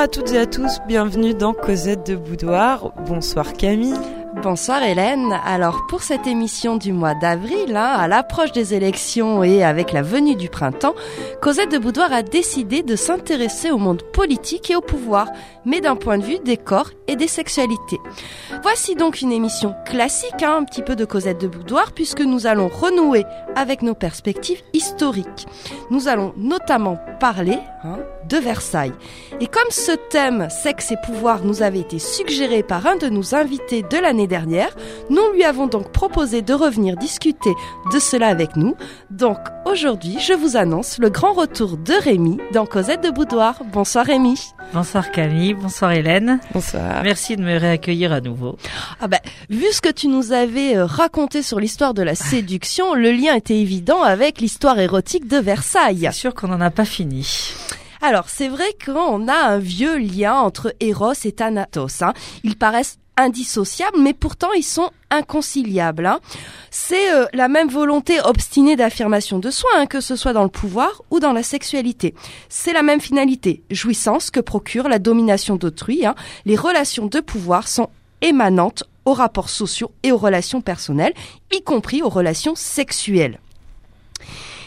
à toutes et à tous, bienvenue dans Cosette de Boudoir. Bonsoir Camille. Bonsoir Hélène. Alors pour cette émission du mois d'avril, hein, à l'approche des élections et avec la venue du printemps, Cosette de Boudoir a décidé de s'intéresser au monde politique et au pouvoir, mais d'un point de vue des corps et des sexualités. Voici donc une émission classique, hein, un petit peu de Cosette de Boudoir, puisque nous allons renouer avec nos perspectives historiques. Nous allons notamment parler hein, de Versailles. Et comme ce thème sexe et pouvoir nous avait été suggéré par un de nos invités de l'année dernière, nous lui avons donc proposé de revenir discuter de cela avec nous. Donc aujourd'hui, je vous annonce le grand retour de Rémi dans Cosette de Boudoir. Bonsoir Rémi. Bonsoir Camille, bonsoir Hélène. Bonsoir. Merci de me réaccueillir à nouveau. Ah ben, vu ce que tu nous avais euh, raconté sur l'histoire de la séduction, le lien était évident avec l'histoire érotique de Versailles. C'est sûr qu'on n'en a pas fini. Alors, c'est vrai qu'on a un vieux lien entre Eros et Thanatos. Hein. Ils paraissent indissociables, mais pourtant ils sont inconciliables. Hein. C'est euh, la même volonté obstinée d'affirmation de soi, hein, que ce soit dans le pouvoir ou dans la sexualité. C'est la même finalité, jouissance que procure la domination d'autrui. Hein. Les relations de pouvoir sont émanantes aux rapports sociaux et aux relations personnelles, y compris aux relations sexuelles.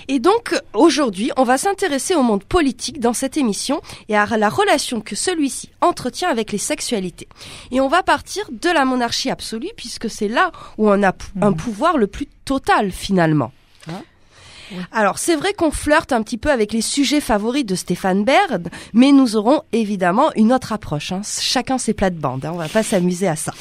Et donc aujourd'hui, on va s'intéresser au monde politique dans cette émission et à la relation que celui-ci entretient avec les sexualités. Et on va partir de la monarchie absolue puisque c'est là où on a un Mhm. pouvoir le plus total finalement. Hein alors c'est vrai qu'on flirte un petit peu avec les sujets favoris de Stéphane Baird, mais nous aurons évidemment une autre approche. hein. Chacun ses plates-bandes, hein. on va pas s'amuser à ça.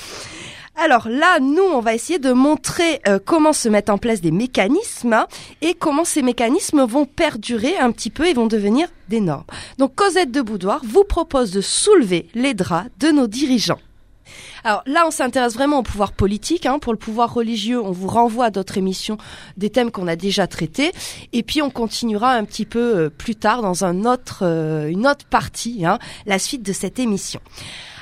Alors là, nous, on va essayer de montrer euh, comment se mettent en place des mécanismes et comment ces mécanismes vont perdurer un petit peu et vont devenir des normes. Donc Cosette de Boudoir vous propose de soulever les draps de nos dirigeants. Alors là, on s'intéresse vraiment au pouvoir politique. Hein. Pour le pouvoir religieux, on vous renvoie à d'autres émissions, des thèmes qu'on a déjà traités. Et puis, on continuera un petit peu euh, plus tard dans euh, une autre partie, hein, la suite de cette émission.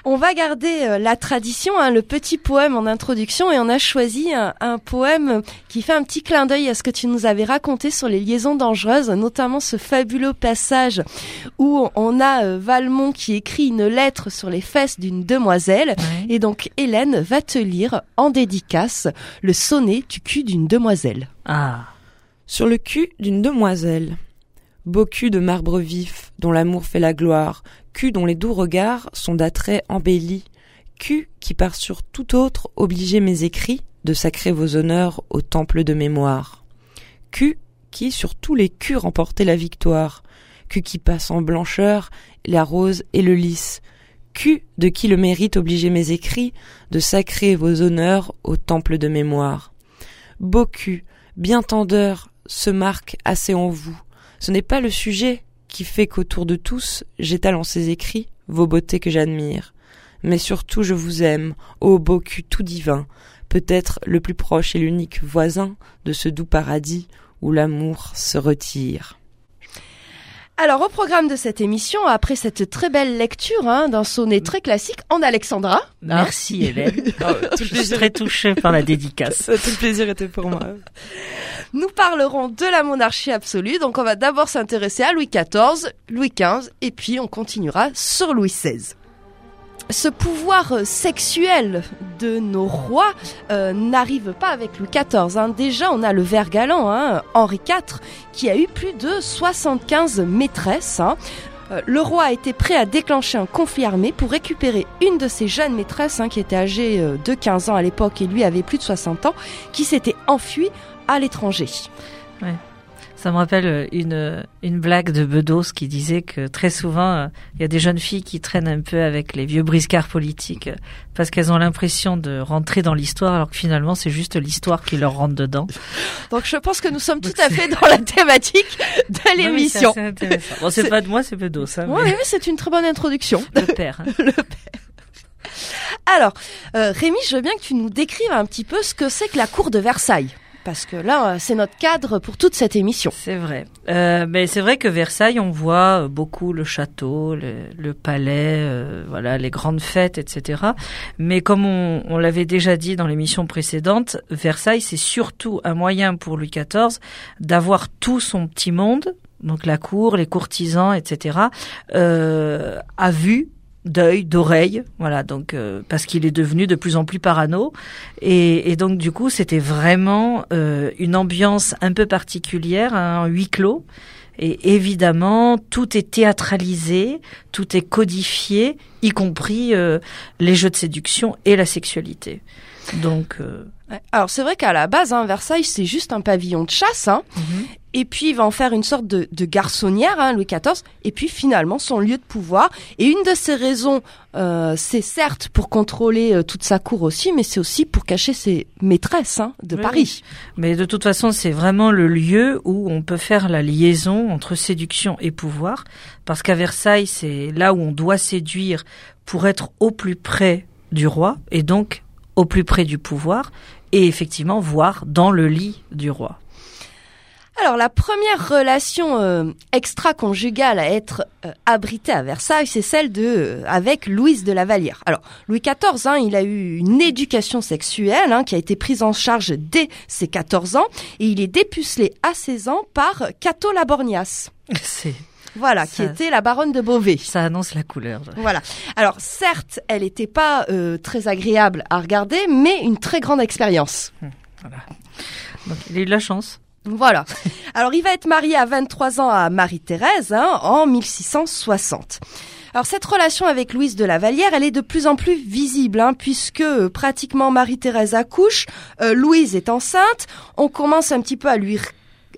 On va garder euh, la tradition, hein, le petit poème en introduction, et on a choisi un, un poème qui fait un petit clin d'œil à ce que tu nous avais raconté sur les liaisons dangereuses, notamment ce fabuleux passage où on a euh, Valmont qui écrit une lettre sur les fesses d'une demoiselle. Et donc Hélène va te lire en dédicace le sonnet du cul d'une demoiselle. Ah, Sur le cul d'une demoiselle. Beau cul de marbre vif, dont l'amour fait la gloire, cul dont les doux regards sont d'attrait embellis, cul qui par sur tout autre obligeait mes écrits de sacrer vos honneurs au temple de mémoire. Cul qui sur tous les culs remportait la victoire, cul qui passe en blancheur la rose et le lys, cul de qui le mérite obligeait mes écrits de sacrer vos honneurs au temple de mémoire. Beau cul, bien tendeur, se marque assez en vous. Ce n'est pas le sujet qui fait qu'autour de tous j'étale en ces écrits vos beautés que j'admire. Mais surtout je vous aime, ô beau cul tout divin, peut-être le plus proche et l'unique voisin de ce doux paradis où l'amour se retire. Alors au programme de cette émission, après cette très belle lecture hein, d'un sonnet très classique en Alexandra, hein, merci Hélène. Je suis très touchée par la dédicace. Tout le plaisir était pour moi. nous parlerons de la monarchie absolue. Donc on va d'abord s'intéresser à Louis XIV, Louis XV, et puis on continuera sur Louis XVI. Ce pouvoir sexuel de nos rois euh, n'arrive pas avec Louis XIV. hein. Déjà, on a le vert galant, hein, Henri IV, qui a eu plus de 75 maîtresses. hein. Euh, Le roi a été prêt à déclencher un conflit armé pour récupérer une de ses jeunes maîtresses, qui était âgée euh, de 15 ans à l'époque et lui avait plus de 60 ans, qui s'était enfuie à l'étranger. Ça me rappelle euh, une, une blague de Bedos qui disait que très souvent, euh, il y a des jeunes filles qui traînent un peu avec les vieux briscards politiques euh, parce qu'elles ont l'impression de rentrer dans l'histoire alors que finalement c'est juste l'histoire qui leur rentre dedans. Donc je pense que nous sommes tout à fait dans la thématique de l'émission. Bon, c'est pas de moi, c'est Bedos. Hein, Oui, mais oui, c'est une très bonne introduction. le père. hein. Alors, euh, Rémi, je veux bien que tu nous décrives un petit peu ce que c'est que la cour de Versailles. Parce que là, euh, c'est notre cadre pour toute cette émission. C'est vrai. Euh, mais c'est vrai que Versailles, on voit euh, beaucoup le château, le, le palais, euh, voilà, les grandes fêtes, etc. Mais comme on, on l'avait déjà dit dans l'émission précédente, Versailles, c'est surtout un moyen pour Louis XIV d'avoir tout son petit monde, donc la cour, les courtisans, etc., euh, à vue d'œil, d'oreille, voilà, donc euh, parce qu'il est devenu de plus en plus parano, et, et donc du coup c'était vraiment euh, une ambiance un peu particulière, un huis clos, et évidemment tout est théâtralisé, tout est codifié, y compris euh, les jeux de séduction et la sexualité. Donc alors c'est vrai qu'à la base, hein, Versailles c'est juste un pavillon de chasse, hein, mhm. Et puis il va en faire une sorte de, de garçonnière, hein, Louis XIV, et puis finalement son lieu de pouvoir. Et une de ses raisons, euh, c'est certes pour contrôler euh, toute sa cour aussi, mais c'est aussi pour cacher ses maîtresses hein, de Oui, Paris. Mais de toute façon, c'est vraiment le lieu où on peut faire la liaison entre séduction et pouvoir, parce qu'à Versailles, c'est là où on doit séduire pour être au plus près du roi, et donc au plus près du pouvoir, et effectivement voir dans le lit du roi. Alors la première relation euh, extra-conjugale à être euh, abritée à Versailles, c'est celle de euh, avec Louise de la Vallière. Alors Louis XIV, hein, il a eu une éducation sexuelle hein, qui a été prise en charge dès ses 14 ans et il est dépucelé à 16 ans par Cato Labornias. C'est, Voilà, qui était la baronne de Beauvais. ça annonce la couleur. Voilà. Alors certes, elle n'était pas euh, très agréable à regarder, mais une très grande expérience. Voilà. Donc, il a eu de la chance. Voilà. Alors, il va être marié à 23 ans à Marie-Thérèse hein, en 1660. Alors, cette relation avec Louise de la Vallière, elle est de plus en plus visible, hein, puisque euh, pratiquement Marie-Thérèse accouche, euh, Louise est enceinte, on commence un petit peu à lui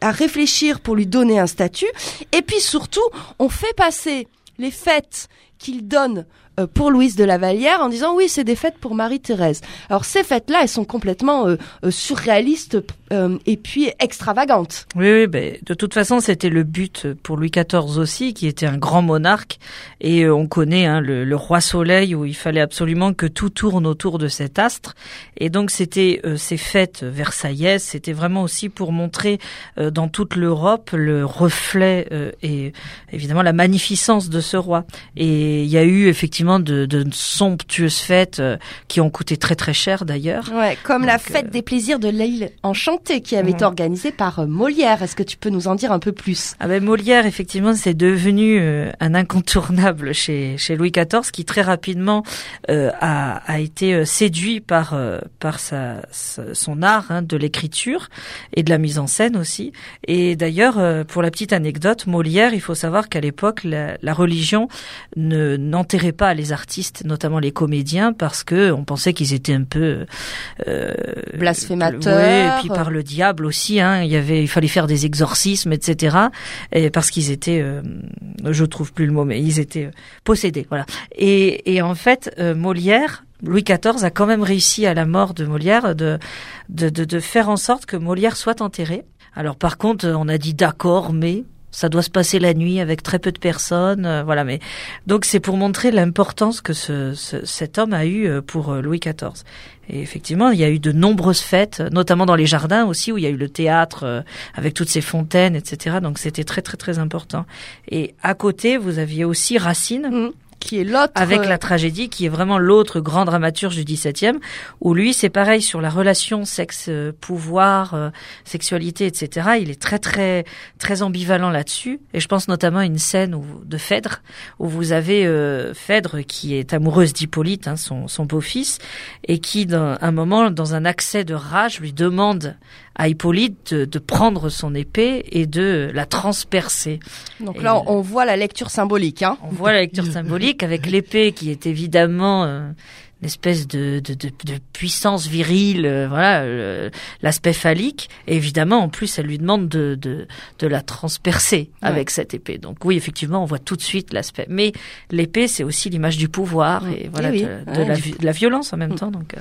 à réfléchir pour lui donner un statut, et puis surtout, on fait passer les fêtes qu'il donne euh, pour Louise de la Vallière en disant oui c'est des fêtes pour Marie-Thérèse. Alors ces fêtes-là elles sont complètement euh, euh, surréalistes euh, et puis extravagantes. Oui, oui, ben, de toute façon, c'était le but pour Louis XIV aussi, qui était un grand monarque. Et on connaît hein, le, le roi Soleil, où il fallait absolument que tout tourne autour de cet astre. Et donc, c'était ces fêtes versaillaises, c'était vraiment aussi pour montrer dans toute l'Europe le reflet et évidemment la magnificence de ce roi. Et il y a eu effectivement de, de somptueuses fêtes euh, qui ont coûté très très cher d'ailleurs. Ouais, comme la fête euh, des plaisirs de l'île enchantée qui avait été Mhm. organisée par euh, Molière. Est-ce que tu peux nous en dire un peu plus? Ah ben Molière, effectivement, c'est devenu un incontournable chez, chez Louis XIV, qui très rapidement a, a été séduit par par sa, sa- son art hein, de l'écriture et de la mise en scène aussi. Et d'ailleurs, pour la petite anecdote, Molière, il faut savoir qu'à l'époque, la, la religion ne n'enterrait pas les artistes, notamment les comédiens, parce que on pensait qu'ils étaient un peu euh, Blasphémateurs. Ouais, et puis par le diable aussi. Hein, il y avait, il fallait faire des exorcismes, etc. Et parce qu'ils étaient, euh, je trouve plus le mot, mais ils étaient euh, possédés. Voilà. Et, et en fait, euh, Molière. Louis XIV a quand même réussi à la mort de Molière de, de, de, de faire en sorte que Molière soit enterré. Alors par contre, on a dit d'accord, mais ça doit se passer la nuit avec très peu de personnes, euh, voilà. Mais donc c'est pour montrer l'importance que ce, ce- cet homme a eu euh, pour euh, Louis XIV. Et effectivement, il y a eu de nombreuses fêtes, notamment dans les jardins aussi, où il y a eu le théâtre euh, avec toutes ces fontaines, etc. Donc c'était très très très important. Et à côté, vous aviez aussi Racine. Mhm. Qui est l'autre Avec euh, la tragédie, qui est vraiment l'autre grand dramaturge du XVIIe, où lui, c'est pareil sur la relation sexe-pouvoir, euh, sexualité, etc. Il est très très très ambivalent là-dessus. Et je pense notamment à une scène où, de Phèdre, où vous avez euh, Phèdre qui est amoureuse d'Hippolyte, hein, son, son beau-fils, et qui, dans un moment, dans un accès de rage, lui demande à Hippolyte de, de prendre son épée et de la transpercer. Donc et là, on, on voit la lecture symbolique. Hein. On voit la lecture symbolique avec l'épée qui est évidemment euh, une espèce de, de, de, de puissance virile, euh, voilà, euh, l'aspect phallique. Et évidemment, en plus, elle lui demande de, de, de la transpercer Ouais. avec cette épée. Donc oui, effectivement, on voit tout de suite l'aspect. Mais l'épée, c'est aussi l'image du pouvoir et voilà oui. de, de Ouais, la, du- vi- de la violence en même temps. Donc euh,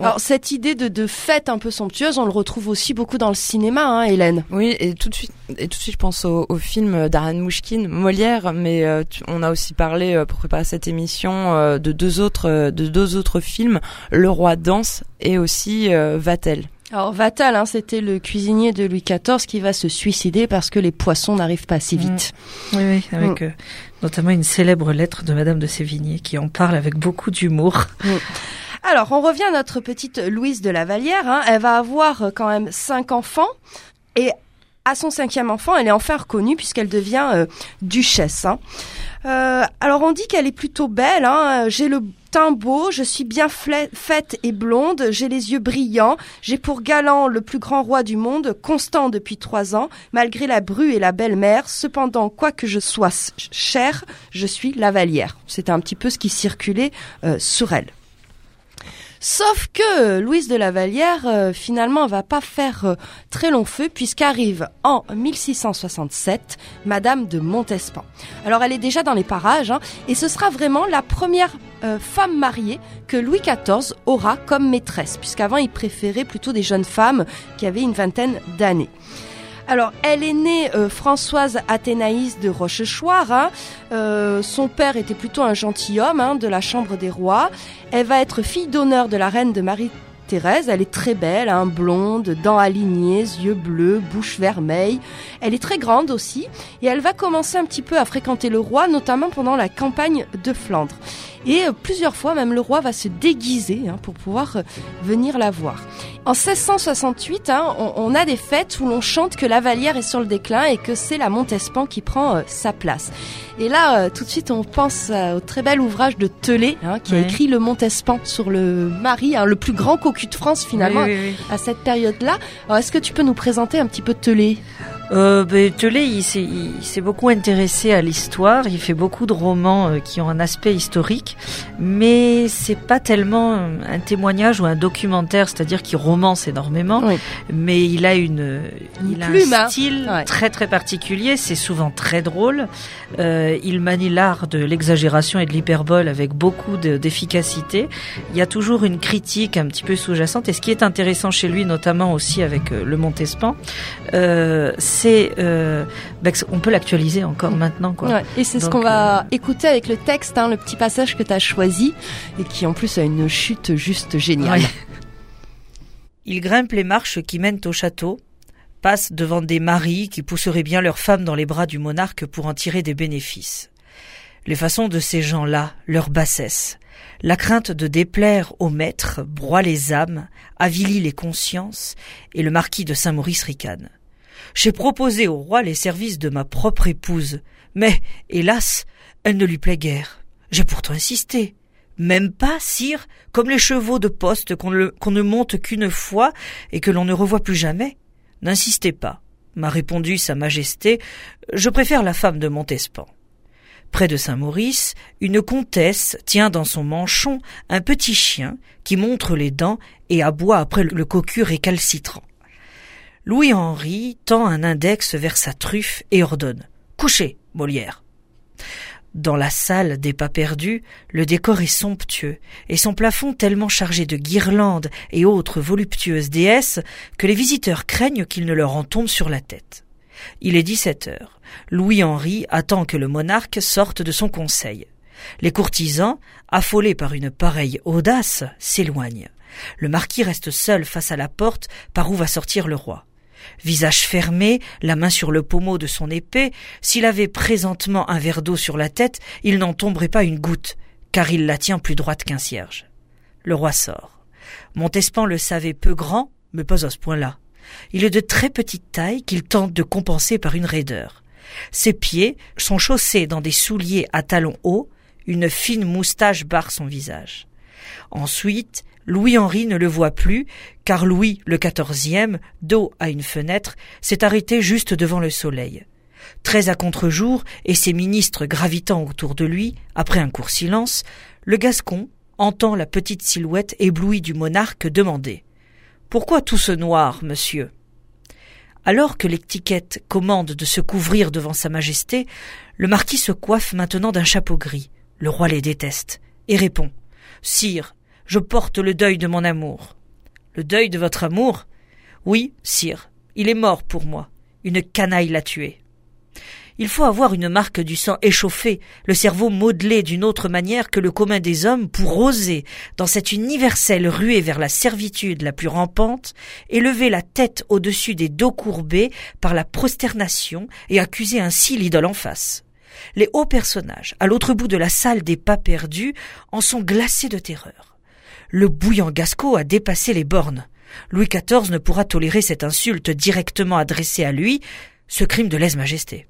Alors cette idée de, de fête un peu somptueuse, on le retrouve aussi beaucoup dans le cinéma, hein, Hélène. Oui, et tout de suite, et tout de suite, je pense au, au film d'Ariane Mouchkine, Molière, mais euh, tu- on a aussi parlé euh, pour préparer cette émission euh, de deux autres, euh, de deux autres films, Le Roi danse et aussi euh, Vatel. Alors Vatal, hein, c'était le cuisinier de Louis XIV qui va se suicider parce que les poissons n'arrivent pas si vite. oui, oui, avec euh, notamment une célèbre lettre de Madame de Sévigné qui en parle avec beaucoup d'humour. Alors, on revient à notre petite Louise de la Vallière. hein. Elle va avoir euh, quand même cinq enfants. Et à son cinquième enfant, elle est enfin reconnue puisqu'elle devient euh, duchesse. Hein. Euh, alors on dit qu'elle est plutôt belle. Hein. J'ai le teint beau, je suis bien faite et blonde, j'ai les yeux brillants, j'ai pour galant le plus grand roi du monde, constant depuis trois ans, malgré la bru et la belle-mère. Cependant, quoique je sois chère, je suis lavalière. C'était un petit peu ce qui circulait euh, sur elle. Sauf que Louise de la Vallière, euh, finalement, va pas faire euh, très long feu puisqu'arrive en 1667 Madame de Montespan. Alors elle est déjà dans les parages hein, et ce sera vraiment la première euh, femme mariée que Louis XIV aura comme maîtresse puisqu'avant il préférait plutôt des jeunes femmes qui avaient une vingtaine d'années. Alors, elle est née euh, Françoise Athénaïs de Rochechouart. Hein. Euh, son père était plutôt un gentilhomme hein, de la Chambre des rois. Elle va être fille d'honneur de la reine de Marie Thérèse, elle est très belle, hein, blonde, dents alignées, yeux bleus, bouche vermeille. Elle est très grande aussi et elle va commencer un petit peu à fréquenter le roi, notamment pendant la campagne de Flandre. Et euh, plusieurs fois, même le roi va se déguiser hein, pour pouvoir euh, venir la voir. En 1668, hein, on, a des fêtes où l'on chante que la Vallière est sur le déclin et que c'est la Montespan qui prend euh, sa place. Et là, tout de suite, on pense au très bel ouvrage de Telé, hein, qui a écrit le Montespan sur le mari, le plus grand cocu de France finalement, à cette période-là. Alors, est-ce que tu peux nous présenter un petit peu Telé euh, ben, Telé, il s'est beaucoup intéressé à l'histoire. Il fait beaucoup de romans euh, qui ont un aspect historique, mais c'est pas tellement un témoignage ou un documentaire, c'est-à-dire qu'il romance énormément. Mais il a une, il a un hein. style très très particulier. C'est souvent très drôle. Euh, il manie l'art de l'exagération et de l'hyperbole avec beaucoup d'efficacité. Il y a toujours une critique un petit peu sous-jacente. Et ce qui est intéressant chez lui, notamment aussi avec euh, le Montespan, euh, c'est euh, bah, on peut l'actualiser encore maintenant. Quoi. et c'est ce qu'on va euh, écouter avec le texte, hein, le petit passage que tu as choisi et qui en plus a une chute juste géniale. Il grimpe les marches qui mènent au château, passe devant des maris qui pousseraient bien leurs femmes dans les bras du monarque pour en tirer des bénéfices. Les façons de ces gens-là, leur bassesse, la crainte de déplaire au maître broie les âmes, avilit les consciences, et le marquis de Saint-Maurice ricane. J'ai proposé au roi les services de ma propre épouse, mais, hélas, elle ne lui plaît guère. J'ai pourtant insisté. Même pas, sire, comme les chevaux de poste qu'on ne monte qu'une fois et que l'on ne revoit plus jamais. N'insistez pas, m'a répondu Sa Majesté, je préfère la femme de Montespan. Près de Saint-Maurice, une comtesse tient dans son manchon un petit chien qui montre les dents et aboie après le cocu récalcitrant. Louis-Henri tend un index vers sa truffe et ordonne Couchez, Molière. Dans la salle des pas perdus, le décor est somptueux, et son plafond tellement chargé de guirlandes et autres voluptueuses déesses que les visiteurs craignent qu'il ne leur en tombe sur la tête. Il est dix-sept heures. Louis-Henri attend que le monarque sorte de son conseil. Les courtisans, affolés par une pareille audace, s'éloignent. Le marquis reste seul face à la porte par où va sortir le roi. Visage fermé, la main sur le pommeau de son épée, s'il avait présentement un verre d'eau sur la tête, il n'en tomberait pas une goutte, car il la tient plus droite qu'un cierge. Le roi sort. Montespan le savait peu grand, mais pas à ce point-là. Il est de très petite taille qu'il tente de compenser par une raideur. Ses pieds sont chaussés dans des souliers à talons hauts, une fine moustache barre son visage. Ensuite, Louis-Henri ne le voit plus, car Louis le quatorzième, dos à une fenêtre, s'est arrêté juste devant le soleil. Très à contre-jour, et ses ministres gravitant autour de lui, après un court silence, le Gascon entend la petite silhouette éblouie du monarque demander Pourquoi tout ce noir, monsieur? Alors que l'étiquette commande de se couvrir devant Sa Majesté, le marquis se coiffe maintenant d'un chapeau gris. Le roi les déteste et répond Sire, je porte le deuil de mon amour. Le deuil de votre amour? Oui, sire, il est mort pour moi. Une canaille l'a tué. Il faut avoir une marque du sang échauffé, le cerveau modelé d'une autre manière que le commun des hommes pour oser, dans cette universelle ruée vers la servitude la plus rampante, élever la tête au-dessus des dos courbés par la prosternation et accuser ainsi l'idole en face. Les hauts personnages, à l'autre bout de la salle des pas perdus, en sont glacés de terreur. Le bouillant Gasco a dépassé les bornes. Louis XIV ne pourra tolérer cette insulte directement adressée à lui, ce crime de lèse-majesté.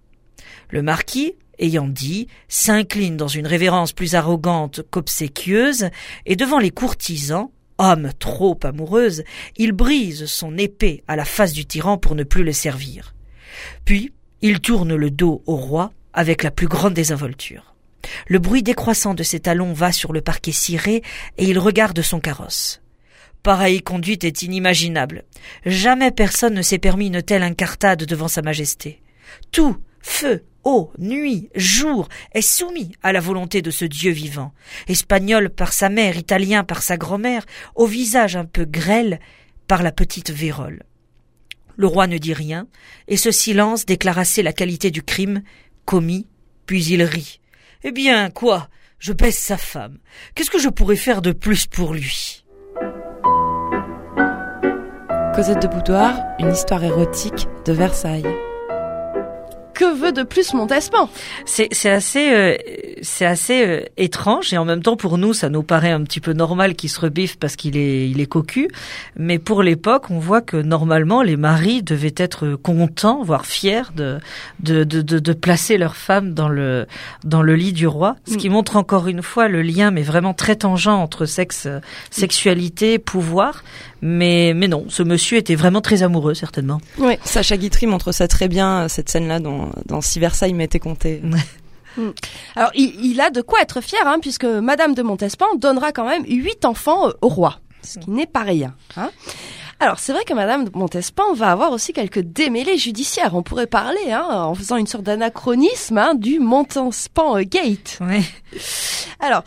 Le marquis, ayant dit, s'incline dans une révérence plus arrogante qu'obséquieuse, et devant les courtisans, hommes trop amoureuses, il brise son épée à la face du tyran pour ne plus le servir. Puis, il tourne le dos au roi avec la plus grande désinvolture. Le bruit décroissant de ses talons va sur le parquet ciré et il regarde son carrosse. Pareille conduite est inimaginable. Jamais personne ne s'est permis une telle incartade devant sa majesté. Tout, feu, eau, nuit, jour, est soumis à la volonté de ce Dieu vivant, espagnol par sa mère, italien par sa grand-mère, au visage un peu grêle par la petite Vérole. Le roi ne dit rien, et ce silence déclare assez la qualité du crime commis, puis il rit. Eh bien, quoi? Je baisse sa femme. Qu'est-ce que je pourrais faire de plus pour lui? Cosette de Boudoir, une histoire érotique de Versailles que veut de plus Montespan C'est assez, euh, c'est assez euh, étrange et en même temps pour nous ça nous paraît un petit peu normal qu'il se rebiffe parce qu'il est, il est cocu. Mais pour l'époque, on voit que normalement les maris devaient être contents, voire fiers de de, de, de, placer leur femme dans le dans le lit du roi, ce qui mm. montre encore une fois le lien, mais vraiment très tangent entre sexe, sexualité, pouvoir. Mais mais non, ce monsieur était vraiment très amoureux certainement. Oui, Sacha Guitry montre ça très bien cette scène-là dans dans Si Versailles m'était compté. Mm. Alors, il, a de quoi être fier, hein, puisque Madame de Montespan donnera quand même huit enfants euh, au roi, ce qui n'est pas rien. Hein. Alors, c'est vrai que Madame de Montespan va avoir aussi quelques démêlés judiciaires. On pourrait parler, hein, en faisant une sorte d'anachronisme hein, du Montespan euh, Gate. Oui. Alors,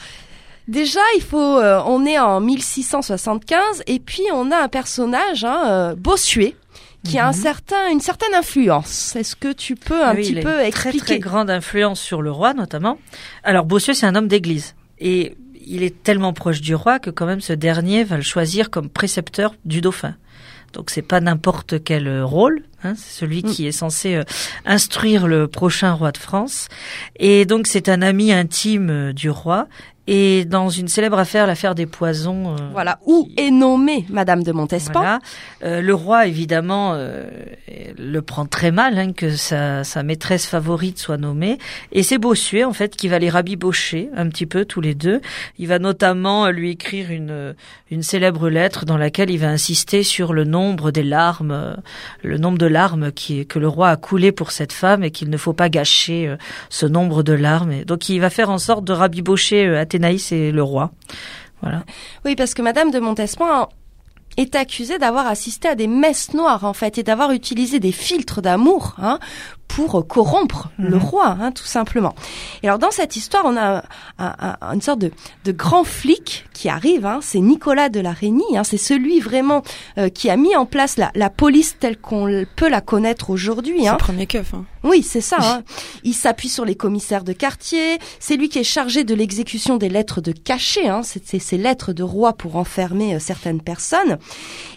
Déjà, il faut, euh, on est en 1675 et puis on a un personnage, hein, Bossuet, qui a un mhm. certain, une certaine influence. Est-ce que tu peux un petit peu expliquer Très très grande influence sur le roi notamment. Alors Bossuet c'est un homme d'église et il est tellement proche du roi que quand même ce dernier va le choisir comme précepteur du dauphin. Donc c'est pas n'importe quel rôle, hein, c'est celui mm. qui est censé euh, instruire le prochain roi de France. Et donc c'est un ami intime euh, du roi et dans une célèbre affaire, l'affaire des poisons. Euh, voilà, où est nommée Madame de Montespan. Voilà. Euh, le roi, évidemment, euh, le prend très mal hein, que sa, sa, maîtresse favorite soit nommée. Et c'est Bossuet, en fait, qui va les rabibocher un petit peu tous les deux. Il va notamment lui écrire une, une célèbre lettre dans laquelle il va insister sur le nombre des larmes, le nombre de larmes qui, que le roi a coulé pour cette femme et qu'il ne faut pas gâcher ce nombre de larmes. Et donc il va faire en sorte de rabibocher Athénaïs et le roi. Voilà. Oui, parce que Madame de Montespan est accusée d'avoir assisté à des messes noires en fait et d'avoir utilisé des filtres d'amour hein, pour corrompre le mhm. roi, hein, tout simplement. Et alors dans cette histoire, on a une sorte de, de, grand flic qui arrive. Hein, c'est Nicolas de la Reynie. Hein, c'est celui vraiment euh, qui a mis en place la, la police telle qu'on peut la connaître aujourd'hui. Hein. premier keuf. Hein. Oui, c'est ça. Hein. Il s'appuie sur les commissaires de quartier. C'est lui qui est chargé de l'exécution des lettres de cachet. Hein. C'est ces lettres de roi pour enfermer euh, certaines personnes.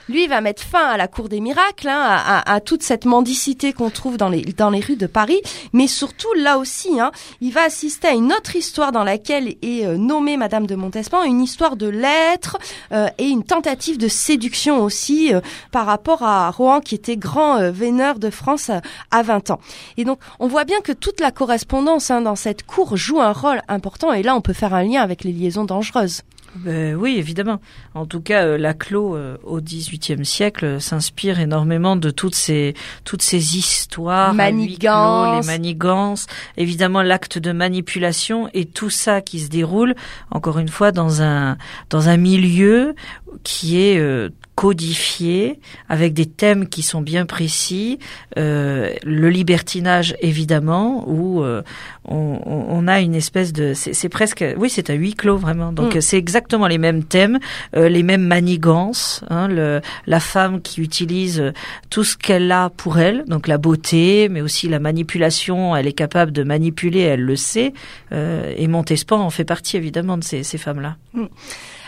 Lui, il va mettre fin à la cour des miracles, hein, à, à, toute cette mendicité qu'on trouve dans les, dans les rues de Paris. Mais surtout, là aussi, hein, il va assister à une autre histoire dans laquelle est euh, nommée Madame de Montespan, une histoire de lettres euh, et une tentative de séduction aussi euh, par rapport à Rohan qui était grand véneur de France à 20 ans. Et donc, on voit bien que toute la correspondance hein, dans cette cour joue un rôle important. Et là, on peut faire un lien avec les liaisons dangereuses. Ben oui, évidemment. En tout cas, euh, Laclos euh, au XVIIIe siècle euh, s'inspire énormément de toutes ces toutes ces histoires, manigances, les manigances, évidemment l'acte de manipulation et tout ça qui se déroule encore une fois dans un dans un milieu qui est euh, codifié avec des thèmes qui sont bien précis, euh, le libertinage évidemment, où euh, on, on, a une espèce de, c'est presque, oui, c'est à huis clos vraiment. Donc mm. c'est exactement les mêmes thèmes, euh, les mêmes manigances. Hein, le, la femme qui utilise tout ce qu'elle a pour elle, donc la beauté, mais aussi la manipulation. Elle est capable de manipuler, elle le sait. et Montespan en fait partie évidemment de ces, ces femmes-là. Mm.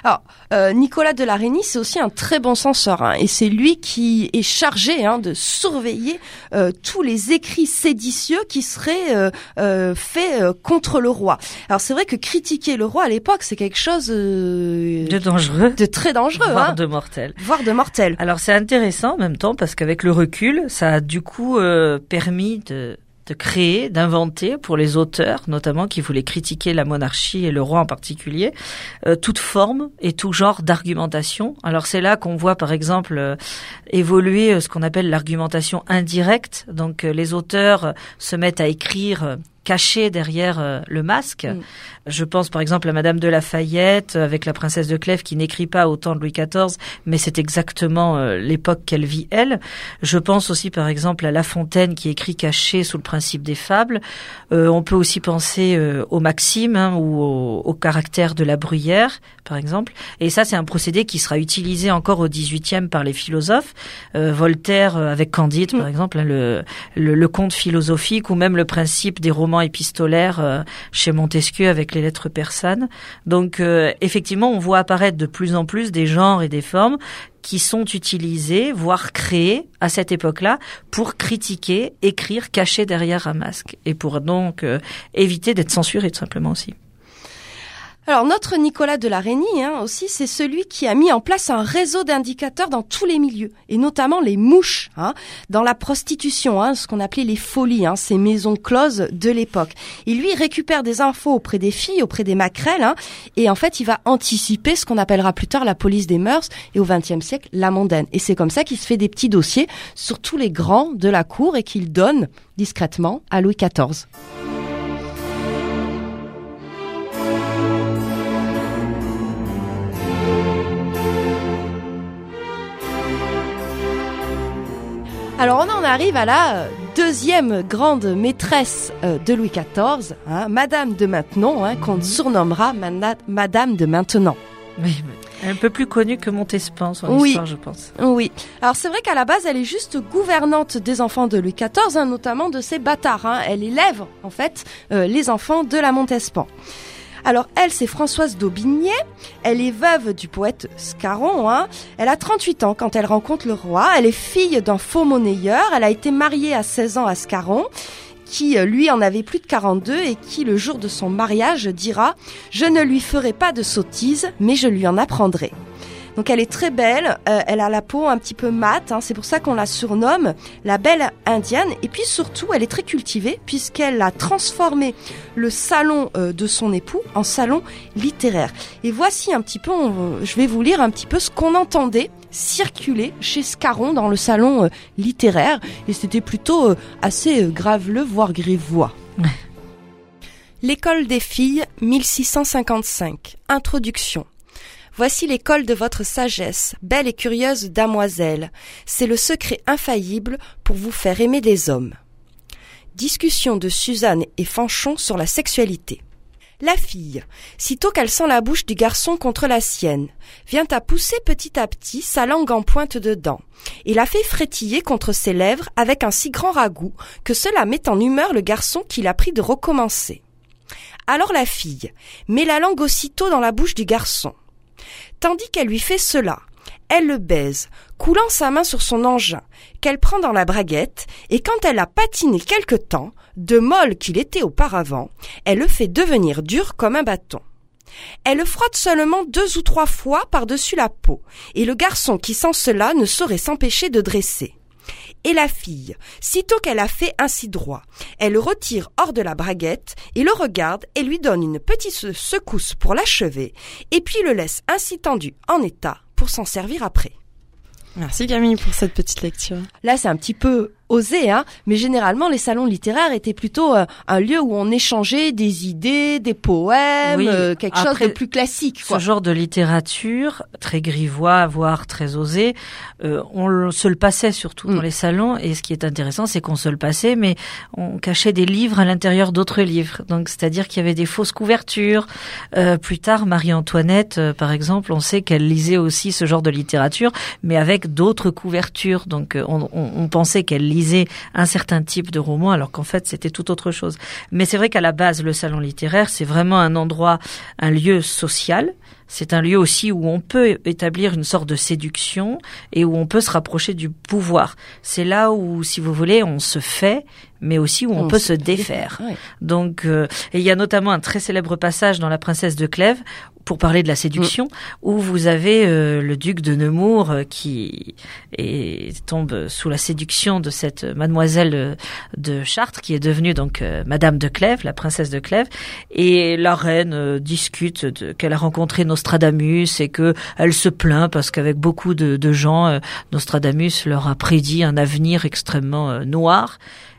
Alors, euh, Nicolas de la Reynie, c'est aussi un très bon censeur, hein, et c'est lui qui est chargé hein, de surveiller euh, tous les écrits séditieux qui seraient euh, euh faits euh, contre le roi. Alors, c'est vrai que critiquer le roi à l'époque, c'est quelque chose de dangereux, de très dangereux, voire hein, de mortel, voire de mortel. Alors, c'est intéressant en même temps parce qu'avec le recul, ça a du coup permis de de créer, d'inventer pour les auteurs, notamment qui voulaient critiquer la monarchie et le roi en particulier, euh, toute forme et tout genre d'argumentation. Alors c'est là qu'on voit par exemple euh, évoluer euh, ce qu'on appelle l'argumentation indirecte. Donc les auteurs se mettent à écrire cachés derrière le masque. Mm. Je pense par exemple à Madame de Lafayette avec la princesse de Clèves qui n'écrit pas autant de Louis XIV, mais c'est exactement euh, l'époque qu'elle vit elle. Je pense aussi par exemple à La Fontaine qui écrit caché sous le principe des fables. Euh, on peut aussi penser euh, aux maximes hein, ou au, au, caractère de la bruyère par exemple. Et ça c'est un procédé qui sera utilisé encore au XVIIIe par les philosophes. Voltaire avec Candide par mm. exemple, hein, le, le, le, conte philosophique ou même le principe des romans épistolaires chez Montesquieu avec les lettres persanes. Donc euh, effectivement, on voit apparaître de plus en plus des genres et des formes qui sont utilisés, voire créés à cette époque-là pour critiquer, écrire, cacher derrière un masque et pour donc euh, éviter d'être censuré tout simplement aussi. Alors notre Nicolas de la hein, aussi, c'est celui qui a mis en place un réseau d'indicateurs dans tous les milieux, et notamment les mouches, hein, dans la prostitution, hein, ce qu'on appelait les folies, hein, ces maisons closes de l'époque. Il lui récupère des infos auprès des filles, auprès des maquerelles, hein, et en fait il va anticiper ce qu'on appellera plus tard la police des mœurs, et au XXe siècle la mondaine. Et c'est comme ça qu'il se fait des petits dossiers sur tous les grands de la cour et qu'il donne discrètement à Louis XIV. Alors on en arrive à la euh, deuxième grande maîtresse euh, de Louis XIV, hein, Madame de Maintenon, hein, qu'on surnommera Madame de Maintenant. Oui, un peu plus connue que Montespan, son histoire, je pense. Oui. Alors c'est vrai qu'à la base, elle est juste gouvernante des enfants de Louis XIV, hein, notamment de ses bâtards. Elle élève en fait euh, les enfants de la Montespan. Alors elle, c'est Françoise d'Aubigné. Elle est veuve du poète Scarron. Hein. Elle a 38 ans quand elle rencontre le roi. Elle est fille d'un faux monnayeur. Elle a été mariée à 16 ans à Scarron qui euh, lui en avait plus de 42 et qui le jour de son mariage dira ⁇ Je ne lui ferai pas de sottise, mais je lui en apprendrai ⁇ donc elle est très belle, euh, elle a la peau un petit peu mate, hein, c'est pour ça qu'on la surnomme la belle indienne. Et puis surtout, elle est très cultivée puisqu'elle a transformé le salon euh, de son époux en salon littéraire. Et voici un petit peu, je vais vous lire un petit peu ce qu'on entendait circuler chez Scarron dans le salon euh, littéraire. Et c'était plutôt assez graveleux, voire grivois. L'école des filles, 1655. Introduction. Voici l'école de votre sagesse, belle et curieuse damoiselle. C'est le secret infaillible pour vous faire aimer des hommes. Discussion de Suzanne et Fanchon sur la sexualité. La fille, sitôt qu'elle sent la bouche du garçon contre la sienne, vient à pousser petit à petit sa langue en pointe dedans, et la fait frétiller contre ses lèvres avec un si grand ragoût que cela met en humeur le garçon qui l'a pris de recommencer. Alors la fille met la langue aussitôt dans la bouche du garçon, tandis qu'elle lui fait cela. Elle le baise, coulant sa main sur son engin, qu'elle prend dans la braguette, et quand elle a patiné quelque temps, de molle qu'il était auparavant, elle le fait devenir dur comme un bâton. Elle le frotte seulement deux ou trois fois par-dessus la peau, et le garçon qui sent cela ne saurait s'empêcher de dresser. Et la fille, sitôt qu'elle a fait ainsi droit, elle le retire hors de la braguette et le regarde et lui donne une petite secousse pour l'achever, et puis le laisse ainsi tendu en état pour s'en servir après. Merci Camille pour cette petite lecture. Là, c'est un petit peu osé, hein, mais généralement les salons littéraires étaient plutôt euh, un lieu où on échangeait des idées, des poèmes, euh, quelque chose de plus classique. Ce genre de littérature, très grivois, voire très osé, euh, on se le passait surtout dans mm. les salons, et ce qui est intéressant, c'est qu'on se le passait, mais on cachait des livres à l'intérieur d'autres livres. Donc, c'est-à-dire qu'il y avait des fausses couvertures. plus tard, Marie-Antoinette, par exemple, on sait qu'elle lisait aussi ce genre de littérature, mais avec d'autres couvertures. Donc, on, on, on pensait qu'elle lisait un certain type de roman, alors qu'en fait c'était tout autre chose. Mais c'est vrai qu'à la base, le salon littéraire, c'est vraiment un endroit, un lieu social c'est un lieu aussi où on peut établir une sorte de séduction et où on peut se rapprocher du pouvoir. C'est là où, si vous voulez, on se fait, mais aussi où on, peut se défaire. Donc, euh, et il y a notamment un très célèbre passage dans La Princesse de Clèves pour parler de la séduction, où vous avez euh, le duc de Nemours euh, qui tombe sous la séduction de cette mademoiselle euh, de Chartres, qui est devenue donc Madame de Clèves, la princesse de Clèves, et la reine discute qu'elle a rencontré Nostradamus et que elle se plaint parce qu'avec beaucoup de gens, Nostradamus leur a prédit un avenir extrêmement noir.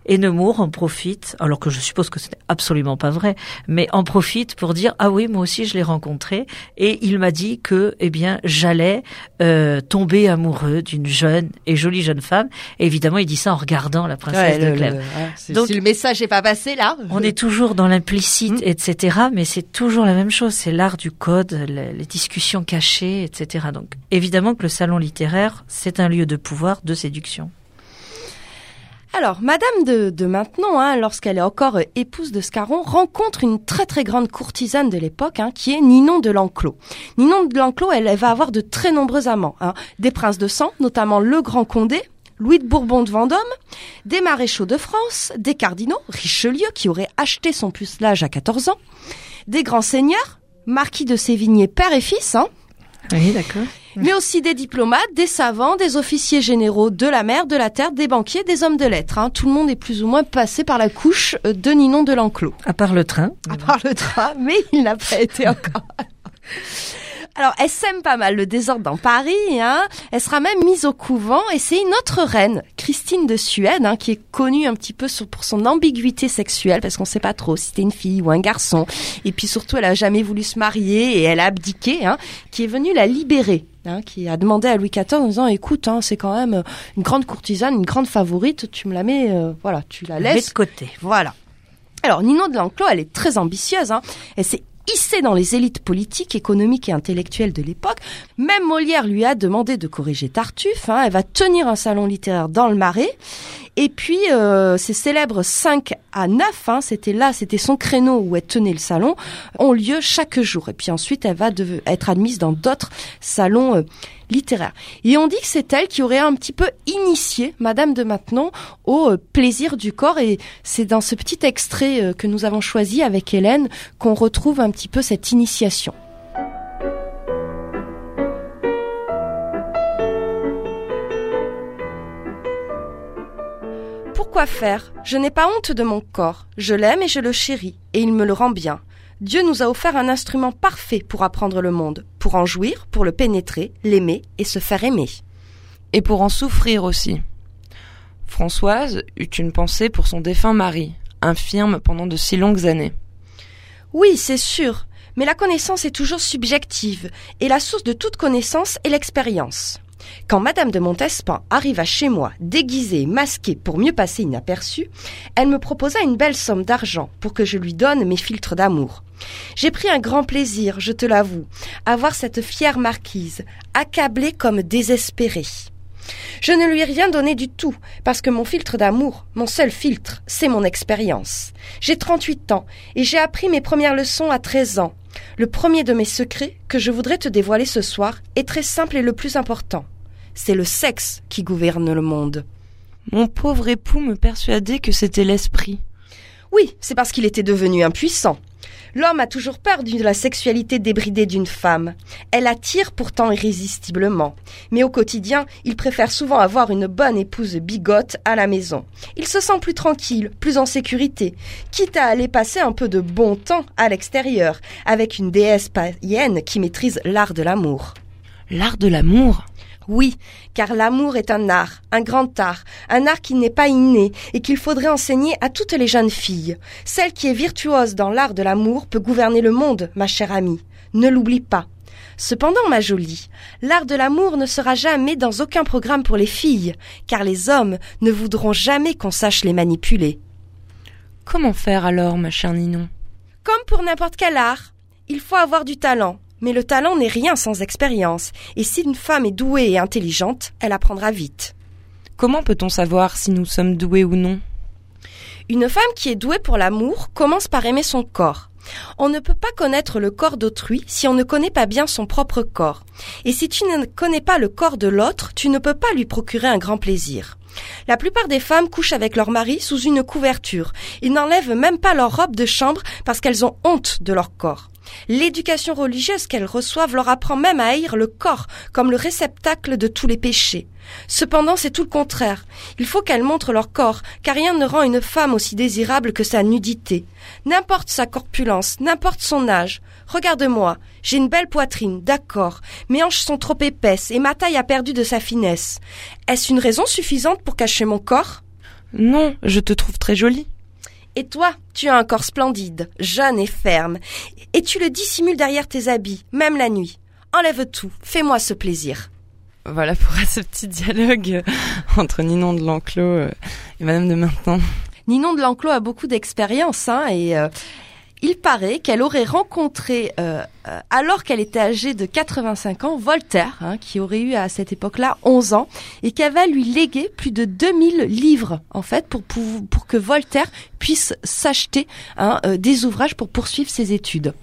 Et Nemours en profite, alors que je suppose que ce n'est absolument pas vrai, mais en profite pour dire ah oui moi aussi je l'ai rencontré et il m'a dit que eh bien j'allais euh, tomber amoureux d'une jeune et jolie jeune femme. Et évidemment il dit ça en regardant la princesse de Clèves. Donc si le message n'est pas passé là. On est toujours dans l'implicite hmm. etc. Mais c'est toujours la même chose. C'est l'art du code, les, les discussions cachées etc. Donc évidemment que le salon littéraire c'est un lieu de pouvoir, de séduction. Alors, Madame de, de Maintenon, hein, lorsqu'elle est encore euh, épouse de Scarron, rencontre une très très grande courtisane de l'époque, hein, qui est Ninon de l'Enclos. Ninon de l'Enclos, elle, va avoir de très nombreux amants, hein, des princes de sang, notamment le Grand Condé, Louis de Bourbon de Vendôme, des maréchaux de France, des cardinaux, Richelieu qui aurait acheté son pucelage à 14 ans, des grands seigneurs, marquis de Sévigné père et fils, hein, oui, d'accord. Mais aussi des diplomates, des savants, des officiers généraux de la mer, de la terre, des banquiers, des hommes de lettres. Hein. Tout le monde est plus ou moins passé par la couche de Ninon de l'Enclos. À part le train. À part le train, mais il n'a pas été encore. Alors, elle sème pas mal le désordre dans Paris. Hein. Elle sera même mise au couvent et c'est une autre reine, Christine de Suède, hein, qui est connue un petit peu pour son ambiguïté sexuelle parce qu'on sait pas trop si c'était une fille ou un garçon. Et puis surtout, elle a jamais voulu se marier et elle a abdiqué, hein, qui est venue la libérer. Hein, qui a demandé à Louis XIV en disant écoute hein, c'est quand même une grande courtisane une grande favorite tu me la mets euh, voilà tu la laisses de côté voilà alors Nino de l'Enclos, elle est très ambitieuse. Hein. Elle s'est hissée dans les élites politiques, économiques et intellectuelles de l'époque. Même Molière lui a demandé de corriger Tartuffe. Hein. Elle va tenir un salon littéraire dans le Marais. Et puis, euh, ces célèbres 5 à 9, hein, c'était là, c'était son créneau où elle tenait le salon, ont lieu chaque jour. Et puis ensuite, elle va être admise dans d'autres salons euh, littéraires. Et on dit que c'est elle qui aurait un petit peu initié Madame de Maintenon au euh, plaisir du corps. Et c'est dans ce petit extrait euh, que nous avons choisi avec Hélène qu'on retrouve un petit peu cette initiation. Pourquoi faire? Je n'ai pas honte de mon corps. Je l'aime et je le chéris, et il me le rend bien. Dieu nous a offert un instrument parfait pour apprendre le monde, pour en jouir, pour le pénétrer, l'aimer et se faire aimer. Et pour en souffrir aussi. Françoise eut une pensée pour son défunt mari, infirme pendant de si longues années. Oui, c'est sûr, mais la connaissance est toujours subjective, et la source de toute connaissance est l'expérience. Quand Madame de Montespan arriva chez moi, déguisée, masquée pour mieux passer inaperçue, elle me proposa une belle somme d'argent pour que je lui donne mes filtres d'amour. J'ai pris un grand plaisir, je te l'avoue, à voir cette fière marquise, accablée comme désespérée. Je ne lui ai rien donné du tout, parce que mon filtre d'amour, mon seul filtre, c'est mon expérience. J'ai 38 ans, et j'ai appris mes premières leçons à 13 ans. Le premier de mes secrets, que je voudrais te dévoiler ce soir, est très simple et le plus important c'est le sexe qui gouverne le monde. Mon pauvre époux me persuadait que c'était l'esprit. Oui, c'est parce qu'il était devenu impuissant. L'homme a toujours peur de la sexualité débridée d'une femme. Elle attire pourtant irrésistiblement. Mais au quotidien, il préfère souvent avoir une bonne épouse bigote à la maison. Il se sent plus tranquille, plus en sécurité, quitte à aller passer un peu de bon temps à l'extérieur, avec une déesse païenne qui maîtrise l'art de l'amour. L'art de l'amour? Oui, car l'amour est un art, un grand art, un art qui n'est pas inné et qu'il faudrait enseigner à toutes les jeunes filles. Celle qui est virtuose dans l'art de l'amour peut gouverner le monde, ma chère amie. Ne l'oublie pas. Cependant, ma jolie, l'art de l'amour ne sera jamais dans aucun programme pour les filles, car les hommes ne voudront jamais qu'on sache les manipuler. Comment faire alors, ma chère Ninon? Comme pour n'importe quel art, il faut avoir du talent, mais le talent n'est rien sans expérience, et si une femme est douée et intelligente, elle apprendra vite. Comment peut-on savoir si nous sommes doués ou non? Une femme qui est douée pour l'amour commence par aimer son corps. On ne peut pas connaître le corps d'autrui si on ne connaît pas bien son propre corps. Et si tu ne connais pas le corps de l'autre, tu ne peux pas lui procurer un grand plaisir. La plupart des femmes couchent avec leur mari sous une couverture. Ils n'enlèvent même pas leur robe de chambre parce qu'elles ont honte de leur corps. L'éducation religieuse qu'elles reçoivent leur apprend même à haïr le corps comme le réceptacle de tous les péchés. Cependant, c'est tout le contraire. Il faut qu'elles montrent leur corps, car rien ne rend une femme aussi désirable que sa nudité. N'importe sa corpulence, n'importe son âge. Regarde-moi, j'ai une belle poitrine, d'accord. Mes hanches sont trop épaisses et ma taille a perdu de sa finesse. Est-ce une raison suffisante pour cacher mon corps? Non, je te trouve très jolie. Et toi, tu as un corps splendide, jeune et ferme, et tu le dissimules derrière tes habits, même la nuit. Enlève tout, fais-moi ce plaisir. Voilà pour ce petit dialogue entre Ninon de L'Enclos euh, et Madame de Maintenon. Ninon de L'Enclos a beaucoup d'expérience, hein, et euh, il paraît qu'elle aurait rencontré, euh, euh, alors qu'elle était âgée de 85 ans, Voltaire, hein, qui aurait eu à cette époque-là 11 ans, et qui avait lui légué plus de 2000 livres, en fait, pour, pour, que Voltaire puisse s'acheter hein, euh, des ouvrages pour poursuivre ses études.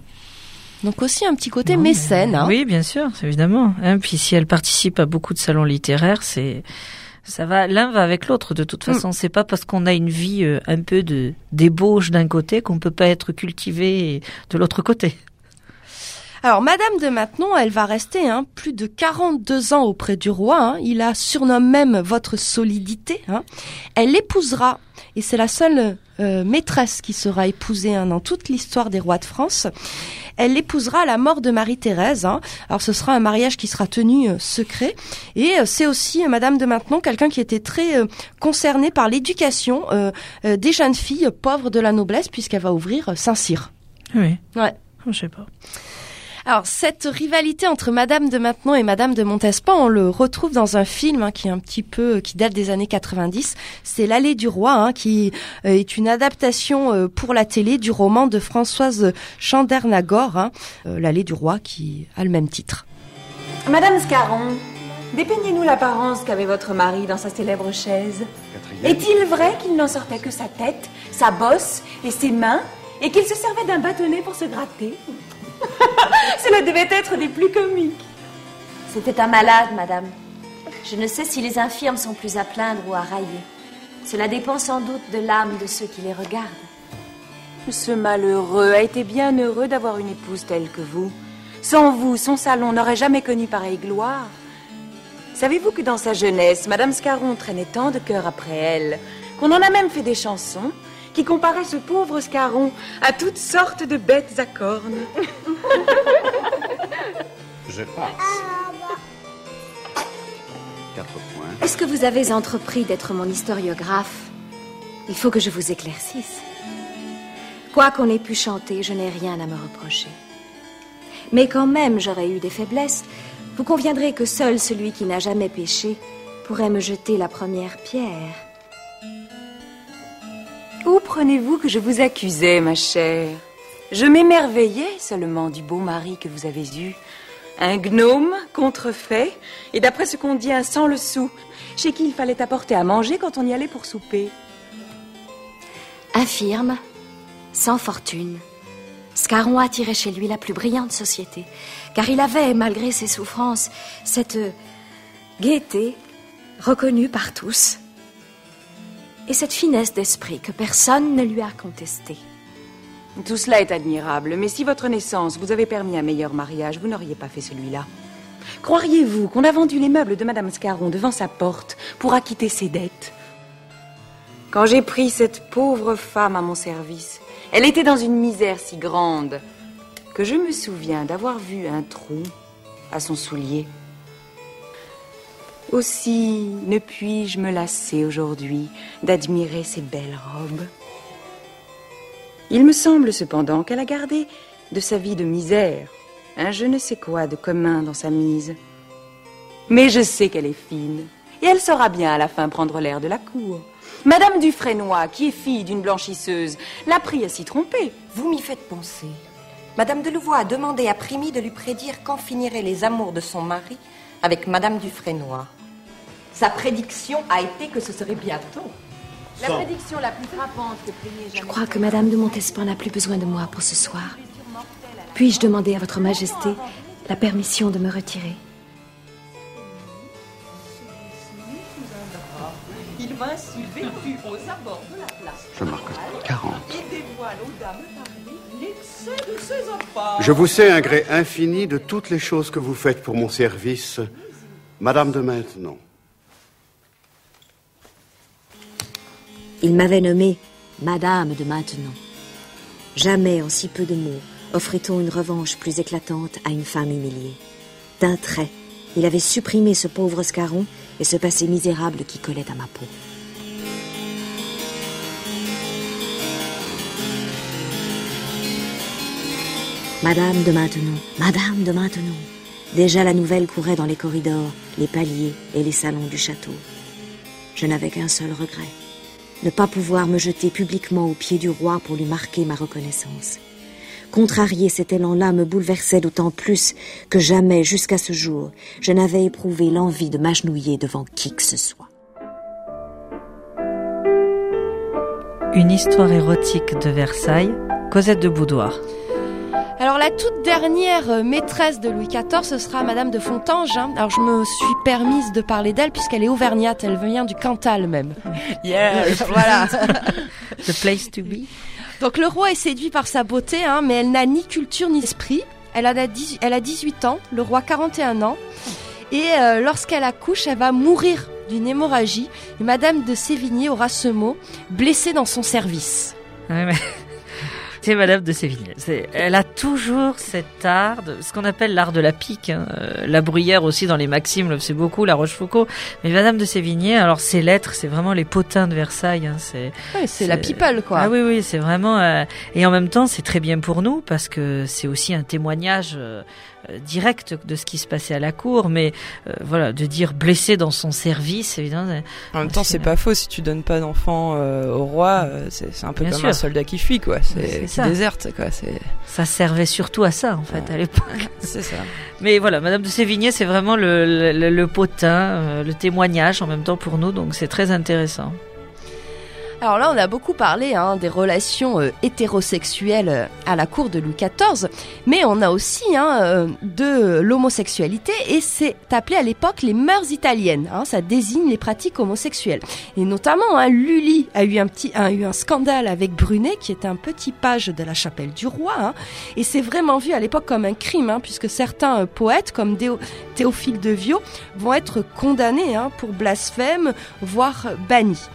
Donc aussi un petit côté mécène. Hein. Oui, bien sûr, évidemment. Hein, puis si elle participe à beaucoup de salons littéraires, c'est ça va, l'un va avec l'autre de toute mm. façon. C'est pas parce qu'on a une vie euh, un peu de débauche d'un côté qu'on peut pas être cultivé de l'autre côté. Alors, Madame de Maintenon, elle va rester hein, plus de 42 ans auprès du roi. Hein. Il la surnomme même votre solidité. Hein. Elle l'épousera, et c'est la seule euh, maîtresse qui sera épousée hein, dans toute l'histoire des rois de France. Elle l'épousera à la mort de Marie-Thérèse. Hein. Alors ce sera un mariage qui sera tenu euh, secret. Et euh, c'est aussi Madame de Maintenon, quelqu'un qui était très concerné par l'éducation des jeunes filles pauvres de la noblesse, puisqu'elle va ouvrir Saint-Cyr. Oui. Ouais. Je sais pas. Alors cette rivalité entre Madame de Maintenon et Madame de Montespan, on le retrouve dans un film hein, qui est un petit peu qui date des années 90. C'est l'allée du roi, hein, qui euh, est une adaptation euh, pour la télé du roman de Françoise Chandernagor, hein, euh, l'allée du roi, qui a le même titre. Madame Scarron, dépeignez-nous l'apparence qu'avait votre mari dans sa célèbre chaise. Est-il vrai qu'il n'en sortait que sa tête, sa bosse et ses mains, et qu'il se servait d'un bâtonnet pour se gratter? Cela devait être des plus comiques. C'était un malade, madame. Je ne sais si les infirmes sont plus à plaindre ou à railler. Cela dépend sans doute de l'âme de ceux qui les regardent. Ce malheureux a été bien heureux d'avoir une épouse telle que vous. Sans vous, son salon n'aurait jamais connu pareille gloire. Savez-vous que dans sa jeunesse, Madame Scarron traînait tant de cœur après elle qu'on en a même fait des chansons? Qui comparait ce pauvre Scarron à toutes sortes de bêtes à cornes. Je passe. Quatre points. Est-ce que vous avez entrepris d'être mon historiographe? Il faut que je vous éclaircisse. Quoi qu'on ait pu chanter, je n'ai rien à me reprocher. Mais quand même, j'aurais eu des faiblesses. Vous conviendrez que seul celui qui n'a jamais péché pourrait me jeter la première pierre. Où prenez-vous que je vous accusais, ma chère? Je m'émerveillais seulement du beau mari que vous avez eu. Un gnome contrefait, et d'après ce qu'on dit, un sans le sou, chez qui il fallait apporter à manger quand on y allait pour souper. Infirme, sans fortune, Scaron attirait chez lui la plus brillante société, car il avait, malgré ses souffrances, cette gaieté reconnue par tous et cette finesse d'esprit que personne ne lui a contestée. Tout cela est admirable, mais si votre naissance vous avait permis un meilleur mariage, vous n'auriez pas fait celui-là. Croiriez-vous qu'on a vendu les meubles de Madame Scarron devant sa porte pour acquitter ses dettes? Quand j'ai pris cette pauvre femme à mon service, elle était dans une misère si grande que je me souviens d'avoir vu un trou à son soulier. Aussi ne puis-je me lasser aujourd'hui d'admirer ces belles robes. Il me semble cependant qu'elle a gardé de sa vie de misère un je ne sais quoi de commun dans sa mise. Mais je sais qu'elle est fine, et elle saura bien à la fin prendre l'air de la cour. Madame Dufresnoy, qui est fille d'une blanchisseuse, l'a pris à s'y tromper. Vous m'y faites penser. Madame de Louvois a demandé à Primi de lui prédire quand finiraient les amours de son mari avec Madame Dufresnoy. Sa prédiction a été que ce serait bientôt. La prédiction la plus frappante que Je crois que Madame de Montespan n'a plus besoin de moi pour ce soir. Puis-je demander à Votre Majesté la permission de me retirer? Il Je marque 40. Je vous sais un gré infini de toutes les choses que vous faites pour mon service, Madame de Maintenon. Il m'avait nommée Madame de Maintenon. Jamais en si peu de mots offrait-on une revanche plus éclatante à une femme humiliée. D'un trait, il avait supprimé ce pauvre scarron et ce passé misérable qui collait à ma peau. Madame de Maintenon, Madame de Maintenon. Déjà la nouvelle courait dans les corridors, les paliers et les salons du château. Je n'avais qu'un seul regret. Ne pas pouvoir me jeter publiquement aux pieds du roi pour lui marquer ma reconnaissance. Contrarier cet élan-là me bouleversait d'autant plus que jamais, jusqu'à ce jour, je n'avais éprouvé l'envie de m'agenouiller devant qui que ce soit. Une histoire érotique de Versailles, Cosette de Boudoir. Alors la toute dernière euh, maîtresse de Louis XIV, ce sera Madame de Fontange. Hein. Alors je me suis permise de parler d'elle puisqu'elle est auvergnate, elle vient du Cantal même. Yeah, voilà. The place to be. Donc le roi est séduit par sa beauté, hein, mais elle n'a ni culture ni esprit. Elle a, elle a 18 ans, le roi 41 ans. Et euh, lorsqu'elle accouche, elle va mourir d'une hémorragie. Et Madame de Sévigné aura ce mot, blessée dans son service. Ouais, mais c'est Madame de Sévigné. Elle a toujours cet art, de, ce qu'on appelle l'art de la pique. Hein. Euh, la bruyère aussi dans les Maximes le beaucoup, la Rochefoucauld. Mais Madame de Sévigné, alors ses lettres, c'est vraiment les potins de Versailles. Hein. C'est c'est la people quoi. Ah oui oui, c'est vraiment. Euh, et en même temps, c'est très bien pour nous parce que c'est aussi un témoignage. Euh, direct de ce qui se passait à la cour, mais euh, voilà, de dire blessé dans son service, évidemment. En même temps, c'est pas faux. Si tu donnes pas d'enfant euh, au roi, c'est un peu comme un soldat qui fuit, quoi. C'est qui déserte, quoi. Ça servait surtout à ça, en fait, à l'époque. c'est ça. Mais voilà, Madame de Sévigné, c'est vraiment le, le, le potin, le témoignage en même temps pour nous, donc c'est très intéressant. Alors là, on a beaucoup parlé hein, des relations euh, hétérosexuelles euh, à la cour de Louis XIV, mais on a aussi hein, euh, de l'homosexualité et c'est appelé à l'époque les mœurs italiennes. Hein, ça désigne les pratiques homosexuelles. Et notamment, hein, Lully a eu un petit, a eu un scandale avec Brunet, qui était un petit page de la chapelle du roi, hein, et c'est vraiment vu à l'époque comme un crime, hein, puisque certains poètes comme Théophile de Viau vont être condamnés pour blasphème, voire bannis.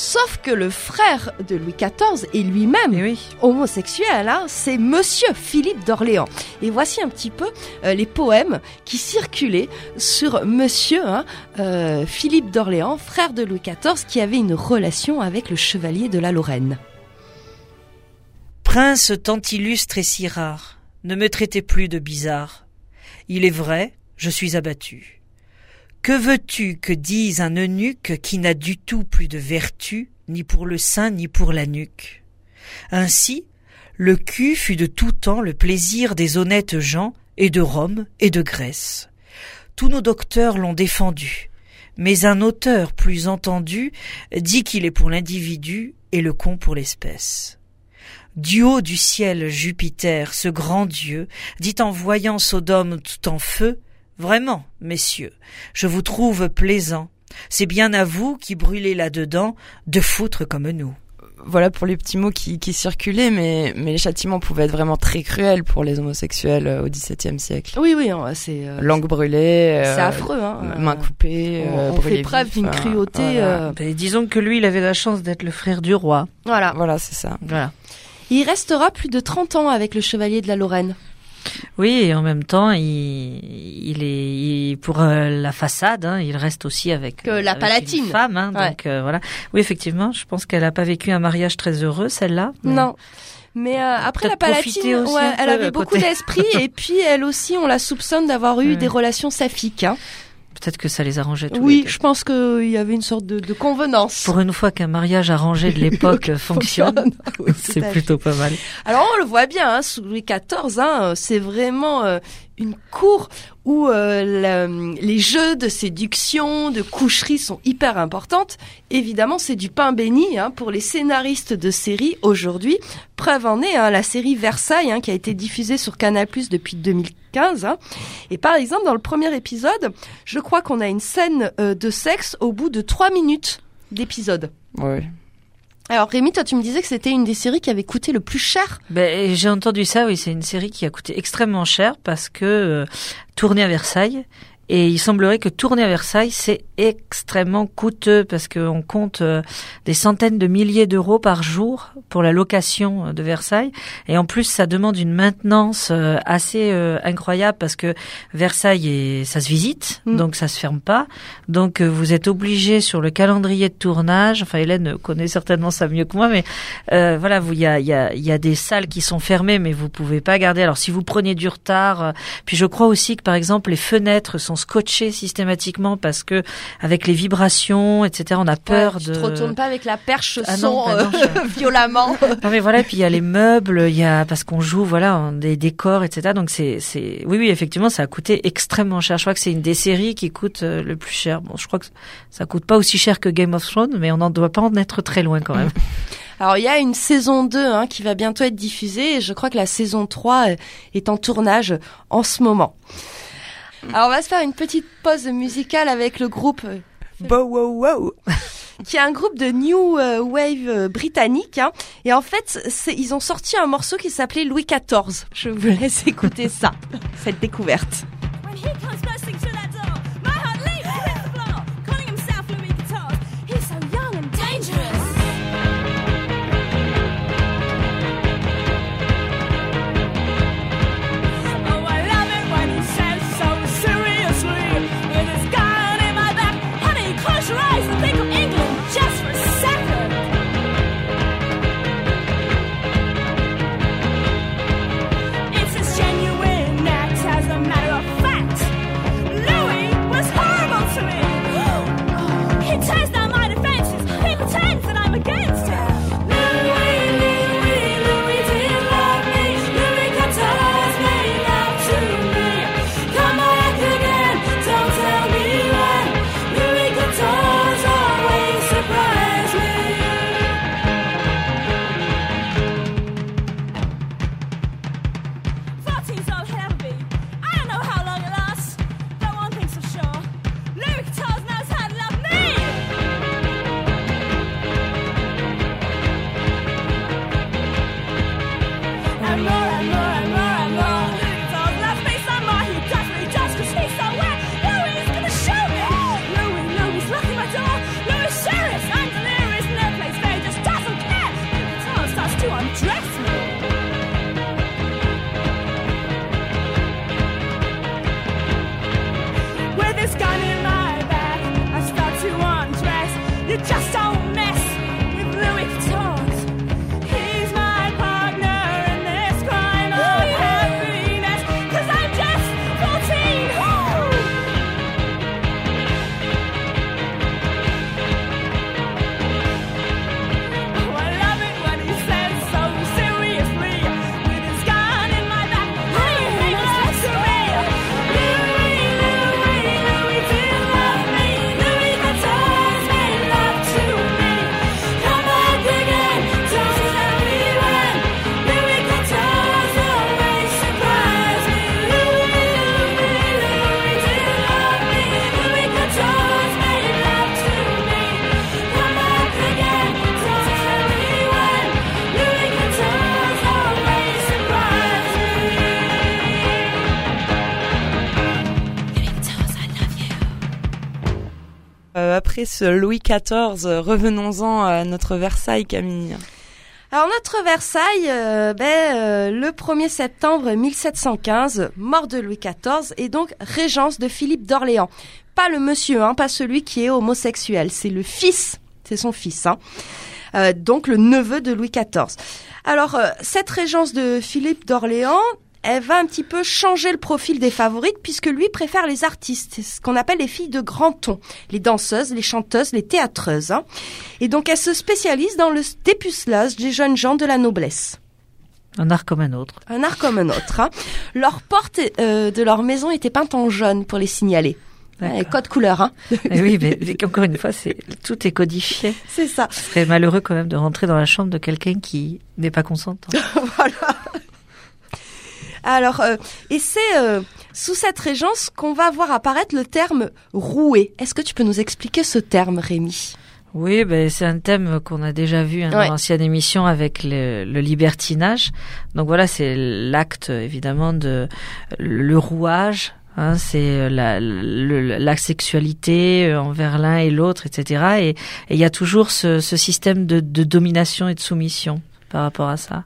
Sauf que le frère de Louis XIV est lui-même oui. homosexuel, hein, c'est Monsieur Philippe d'Orléans. Et voici un petit peu euh, les poèmes qui circulaient sur Monsieur hein, euh, Philippe d'Orléans, frère de Louis XIV, qui avait une relation avec le chevalier de la Lorraine. Prince tant illustre et si rare, ne me traitez plus de bizarre. Il est vrai, je suis abattu. Que veux-tu que dise un eunuque qui n'a du tout plus de vertu, ni pour le sein ni pour la nuque? Ainsi, le cul fut de tout temps le plaisir des honnêtes gens, et de Rome et de Grèce. Tous nos docteurs l'ont défendu, mais un auteur plus entendu dit qu'il est pour l'individu et le con pour l'espèce. Du haut du ciel Jupiter, ce grand Dieu, dit en voyant Sodome tout en feu, Vraiment, messieurs, je vous trouve plaisant. C'est bien à vous qui brûlez là-dedans de foutre comme nous. Voilà pour les petits mots qui, qui circulaient, mais, mais les châtiments pouvaient être vraiment très cruels pour les homosexuels euh, au XVIIe siècle. Oui, oui, c'est... Euh, Langue brûlée. c'est euh, affreux, hein. Main coupée. On, on fait preuve d'une cruauté. Ben, disons que lui, il avait la chance d'être le frère du roi. Voilà. Voilà, c'est ça. Voilà. Il restera plus de 30 ans avec le chevalier de la Lorraine. Oui, et en même temps, il, il est pour euh, la façade, hein, il reste aussi avec, que la palatine. une femme. Hein, Donc euh, voilà. Oui, effectivement, je pense qu'elle n'a pas vécu un mariage très heureux, celle-là. Non. Mais euh, après la Palatine, ouais, elle avait beaucoup d'esprit et puis elle aussi, on la soupçonne d'avoir eu des relations saphiques. Hein. Peut-être que ça les arrangeait tous Oui, je pense qu'il y avait une sorte de, de, convenance. Pour une fois qu'un mariage arrangé de l'époque fonctionne, c'est plutôt pas mal. Alors on le voit bien, hein, sous Louis XIV, hein, c'est vraiment euh, une cour où euh, les jeux de séduction, de coucherie sont hyper importantes. Évidemment, c'est du pain béni hein, pour les scénaristes de séries aujourd'hui. Preuve en est hein, la série Versailles hein, qui a été diffusée sur Canal+ depuis 2015. Hein. Et par exemple, dans le premier épisode, je crois qu'on a une scène euh, de sexe au bout de trois minutes d'épisode. Ouais. Alors Rémi, toi tu me disais que c'était une des séries qui avait coûté le plus cher. Ben, j'ai entendu ça, oui, c'est une série qui a coûté extrêmement cher parce que euh, tournée à Versailles et il semblerait que tourner à Versailles, c'est extrêmement coûteux parce qu'on compte euh, des centaines de milliers d'euros par jour pour la location euh, de Versailles. Et en plus, ça demande une maintenance euh, assez incroyable parce que Versailles, est, ça se visite, mm. donc ça se ferme pas. Donc vous êtes obligé sur le calendrier de tournage. Enfin, Hélène connaît certainement ça mieux que moi, mais voilà, vous il y a, y, a, y a des salles qui sont fermées, mais vous pouvez pas garder. Alors si vous prenez du retard, puis je crois aussi que par exemple les fenêtres sont scotché systématiquement parce que avec les vibrations, etc. On a peur ouais, tu de. te retournes pas avec la perche ah bah euh, violemment. non mais voilà, puis il y a les meubles, il y a parce qu'on joue voilà des décors, etc. Donc c'est c'est oui oui effectivement ça a coûté extrêmement cher. Je crois que c'est une des séries qui coûte euh, le plus cher. Bon, je crois que ça coûte pas aussi cher que Game of Thrones, mais on n'en doit pas en être très loin quand même. Alors il y a une saison 2 hein, qui va bientôt être diffusée et je crois que la saison 3 est en tournage en ce moment. Alors on va se faire une petite pause musicale avec le groupe Bow Wow Wow qui est un groupe de new euh, wave britannique hein. et en fait ils ont sorti un morceau qui s'appelait Louis XIV. Je vous laisse écouter ça, cette découverte. Après ce Louis XIV, revenons-en à notre Versailles, Camille. Alors notre Versailles, euh, ben, euh, le 1er septembre 1715, mort de Louis XIV et donc régence de Philippe d'Orléans. Pas le monsieur, hein, pas celui qui est homosexuel, c'est le fils, c'est son fils, hein. Euh, donc le neveu de Louis XIV. Alors cette régence de Philippe d'Orléans, elle va un petit peu changer le profil des favorites puisque lui préfère les artistes, ce qu'on appelle les filles de grand ton, les danseuses, les chanteuses, les théâtreuses. Hein. Et donc elle se spécialise dans le dépucelage des jeunes gens de la noblesse. Un art comme un autre. Un art comme un autre. Hein. Leur porte euh, de leur maison était peinte en jaune pour les signaler. Ouais, code couleur, hein. Et oui, mais, mais, encore une fois, c'est tout est codifié. C'est ça. Ce serait malheureux quand même de rentrer dans la chambre de quelqu'un qui n'est pas consentant. voilà. Alors, euh, et c'est euh, sous cette régence qu'on va voir apparaître le terme roué. Est-ce que tu peux nous expliquer ce terme, Rémi? Oui, ben c'est un thème qu'on a déjà vu hein, dans l'ancienne émission avec le, le, libertinage. Donc voilà, c'est l'acte évidemment de le rouage. Hein, c'est la, la, sexualité envers l'un et l'autre, etc. Et il y a toujours ce, ce système de, de domination et de soumission par rapport à ça.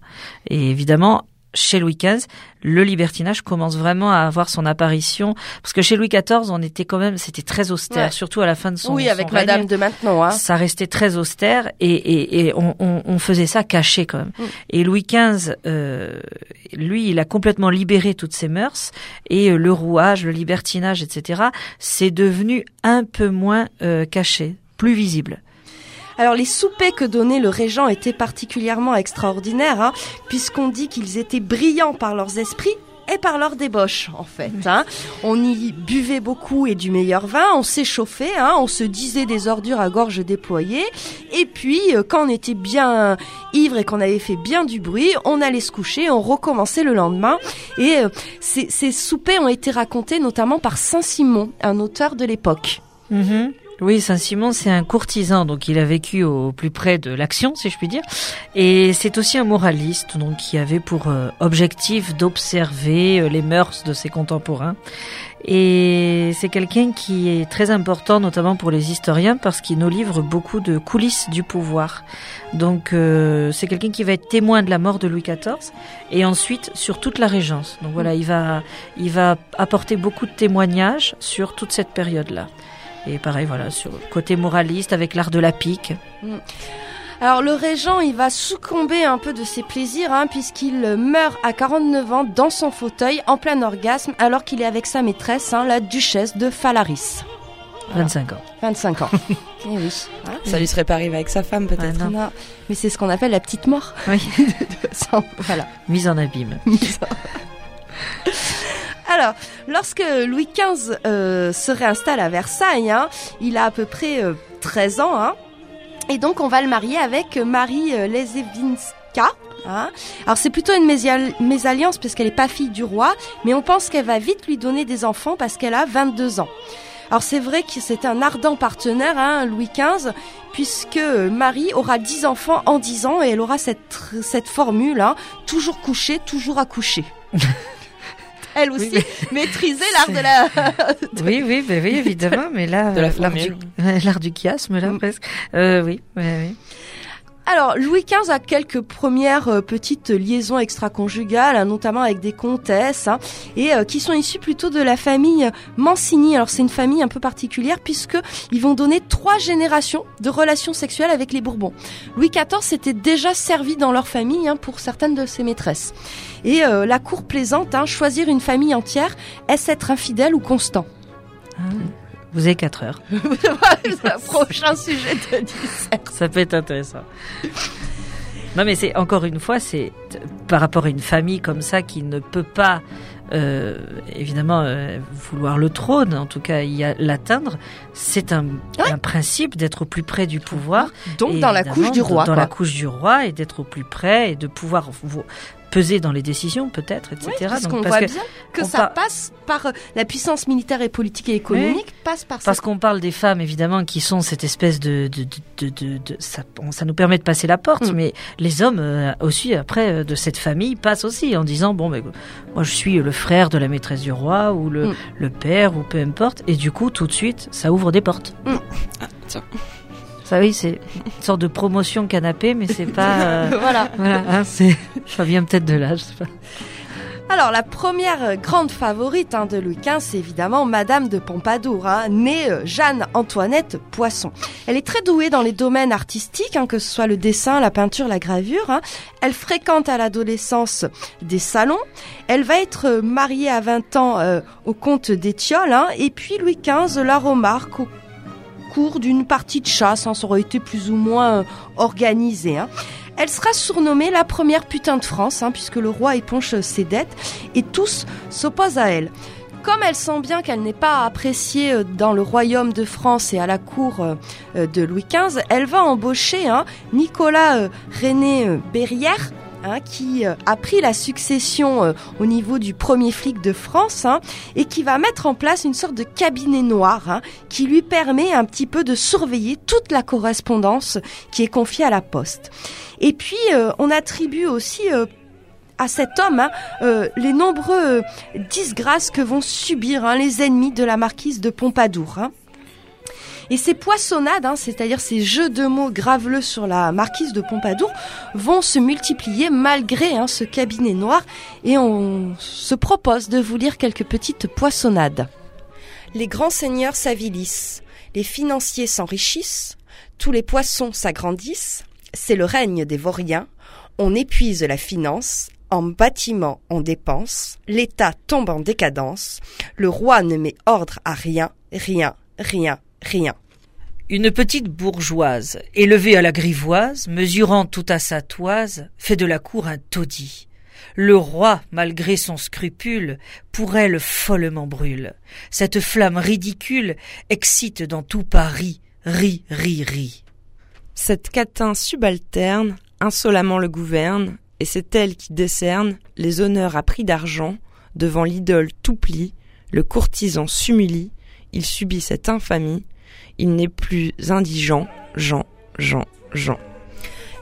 Et évidemment, chez Louis XV, le libertinage commence vraiment à avoir son apparition parce que chez Louis XIV, on était quand même, c'était très austère, Ouais. surtout à la fin de son. Oui, son avec règne. Madame de maintenant. Hein. Ça restait très austère et, et, et on, on, on faisait ça caché quand même. Mm. Et Louis XV, euh, lui, il a complètement libéré toutes ses mœurs et euh, le rouage, le libertinage, etc. C'est devenu un peu moins euh, caché, plus visible. Alors les soupers que donnait le régent étaient particulièrement extraordinaires, hein, puisqu'on dit qu'ils étaient brillants par leurs esprits et par leur débauche en fait. Hein. On y buvait beaucoup et du meilleur vin, on s'échauffait, hein, on se disait des ordures à gorge déployée, et puis euh, quand on était bien ivre et qu'on avait fait bien du bruit, on allait se coucher, on recommençait le lendemain. Et euh, ces, ces soupers ont été racontés notamment par Saint-Simon, un auteur de l'époque. Mhm. Oui, Saint-Simon, c'est un courtisan, donc il a vécu au plus près de l'action, si je puis dire. Et c'est aussi un moraliste, donc qui avait pour euh, objectif d'observer euh, les mœurs de ses contemporains. Et c'est quelqu'un qui est très important, notamment pour les historiens, parce qu'il nous livre beaucoup de coulisses du pouvoir. Donc euh, c'est quelqu'un qui va être témoin de la mort de Louis XIV, et ensuite sur toute la Régence. Donc voilà, il va, il va apporter beaucoup de témoignages sur toute cette période-là. Et pareil, voilà, sur le côté moraliste avec l'art de la pique. Alors le régent, il va succomber un peu de ses plaisirs, hein, puisqu'il meurt à 49 ans dans son fauteuil en plein orgasme, alors qu'il est avec sa maîtresse, hein, la duchesse de Falaris. 25 ans. 25 ans. Eh oui. Voilà. Ça lui serait pas arrivé avec sa femme, peut-être. Ah, non. Non, Mais c'est ce qu'on appelle la petite mort. Oui. Sans- voilà. Mise en abîme. Alors, lorsque Louis XV euh, se réinstalle à Versailles, hein, il a à peu près euh, 13 ans, hein, et donc on va le marier avec Marie euh, Lezewinska. Hein. Alors c'est plutôt une mésalliance parce qu'elle n'est pas fille du roi, mais on pense qu'elle va vite lui donner des enfants parce qu'elle a 22 ans. Alors c'est vrai que c'est un ardent partenaire, Louis XV, puisque Marie aura 10 enfants en 10 ans et elle aura cette, formule, toujours couchée, toujours accouchée. Elle aussi Oui, maîtrisait l'art de la... Oui, oui, ben oui, évidemment, mais là, De la euh, l'art du, du chiasme, là, Mm. presque. Euh, oui, oui, oui. Alors, Louis XV a quelques premières euh, petites liaisons extra-conjugales, hein, notamment avec des comtesses, hein, et euh, qui sont issues plutôt de la famille Mancini. Alors, c'est une famille un peu particulière puisque ils vont donner trois générations de relations sexuelles avec les Bourbons. Louis XIV s'était déjà servi dans leur famille hein, pour certaines de ses maîtresses. Et euh, la cour plaisante, hein, choisir une famille entière, est-ce être infidèle ou constant? Ah, Vous avez 4 heures. Prochain sujet de dissert. Ça peut être intéressant. Non, mais c'est encore une fois, c'est par rapport à une famille comme ça qui ne peut pas, euh, évidemment, euh, vouloir le trône, en tout cas, l'atteindre. C'est un, un principe d'être au plus près du pouvoir. Donc, dans la couche du roi. Dans quoi. la couche du roi et d'être au plus près et de pouvoir peser dans les décisions, peut-être, etc. Oui, parce Donc, qu'on parce voit que- bien que on ça par- passe par euh, la puissance militaire et politique et économique, passe par Parce ça. qu'on parle des femmes, évidemment, qui sont cette espèce de... de, de, de, de- de- ça, on- ça nous permet de passer la porte, Mm. mais les hommes euh, aussi, après, euh, de cette famille, passent aussi en disant, bon, ben, moi je suis le frère de la maîtresse du roi, ou le, Mm. le père, ou peu importe, et du coup, tout de suite, ça ouvre des portes. Ah, tiens. Oui, c'est une sorte de promotion canapé, mais c'est pas... euh, voilà. voilà, hein, c'est, ça vient peut-être de là, je sais pas. Alors, la première grande favorite hein, de Louis XV, c'est évidemment Madame de Pompadour, hein, née euh, Jeanne-Antoinette Poisson. Elle est très douée dans les domaines artistiques, hein, que ce soit le dessin, la peinture, la gravure. Elle fréquente à l'adolescence des salons. Elle va être euh, mariée à 20 ans euh, au comte d'Étiole. et puis Louis XV la remarque au cours d'une partie de chasse. hein, ça aurait été plus ou moins euh, organisé. hein. Elle sera surnommée la première putain de France, hein, puisque le roi éponge ses dettes et tous s'opposent à elle. Comme elle sent bien qu'elle n'est pas appréciée euh, dans le royaume de France et à la cour euh, de Louis XV, elle va embaucher hein, Nicolas René Berrière, Hein, qui a pris la succession au niveau du premier flic de France hein, et qui va mettre en place une sorte de cabinet noir hein, qui lui permet un petit peu de surveiller toute la correspondance qui est confiée à la poste. Et puis on attribue aussi à cet homme hein, euh, les nombreux disgrâces que vont subir hein, les ennemis de la marquise de Pompadour. Hein. Et ces poissonnades, c'est-à-dire ces jeux de mots graveleux sur la marquise de Pompadour, vont se multiplier malgré ce cabinet noir. Et on se propose de vous lire quelques petites poissonnades. Les grands seigneurs s'avilissent, les financiers s'enrichissent, tous les poissons s'agrandissent, c'est le règne des vauriens, on épuise la finance, en bâtiment on dépense, l'État tombe en décadence, le roi ne met ordre à rien, rien, rien, rien. Une petite bourgeoise, élevée à la grivoise, mesurant tout à sa toise, fait de la cour un taudis. Le roi, malgré son scrupule, pour elle follement brûle. Cette flamme ridicule excite dans tout Paris, ri, ri, ri. Cette catin subalterne insolemment le gouverne, et c'est elle qui décerne les honneurs à prix d'argent devant l'idole tout pli, le courtisan s'humilie, il subit cette infamie, il n'est plus indigent, Jean, Jean, Jean.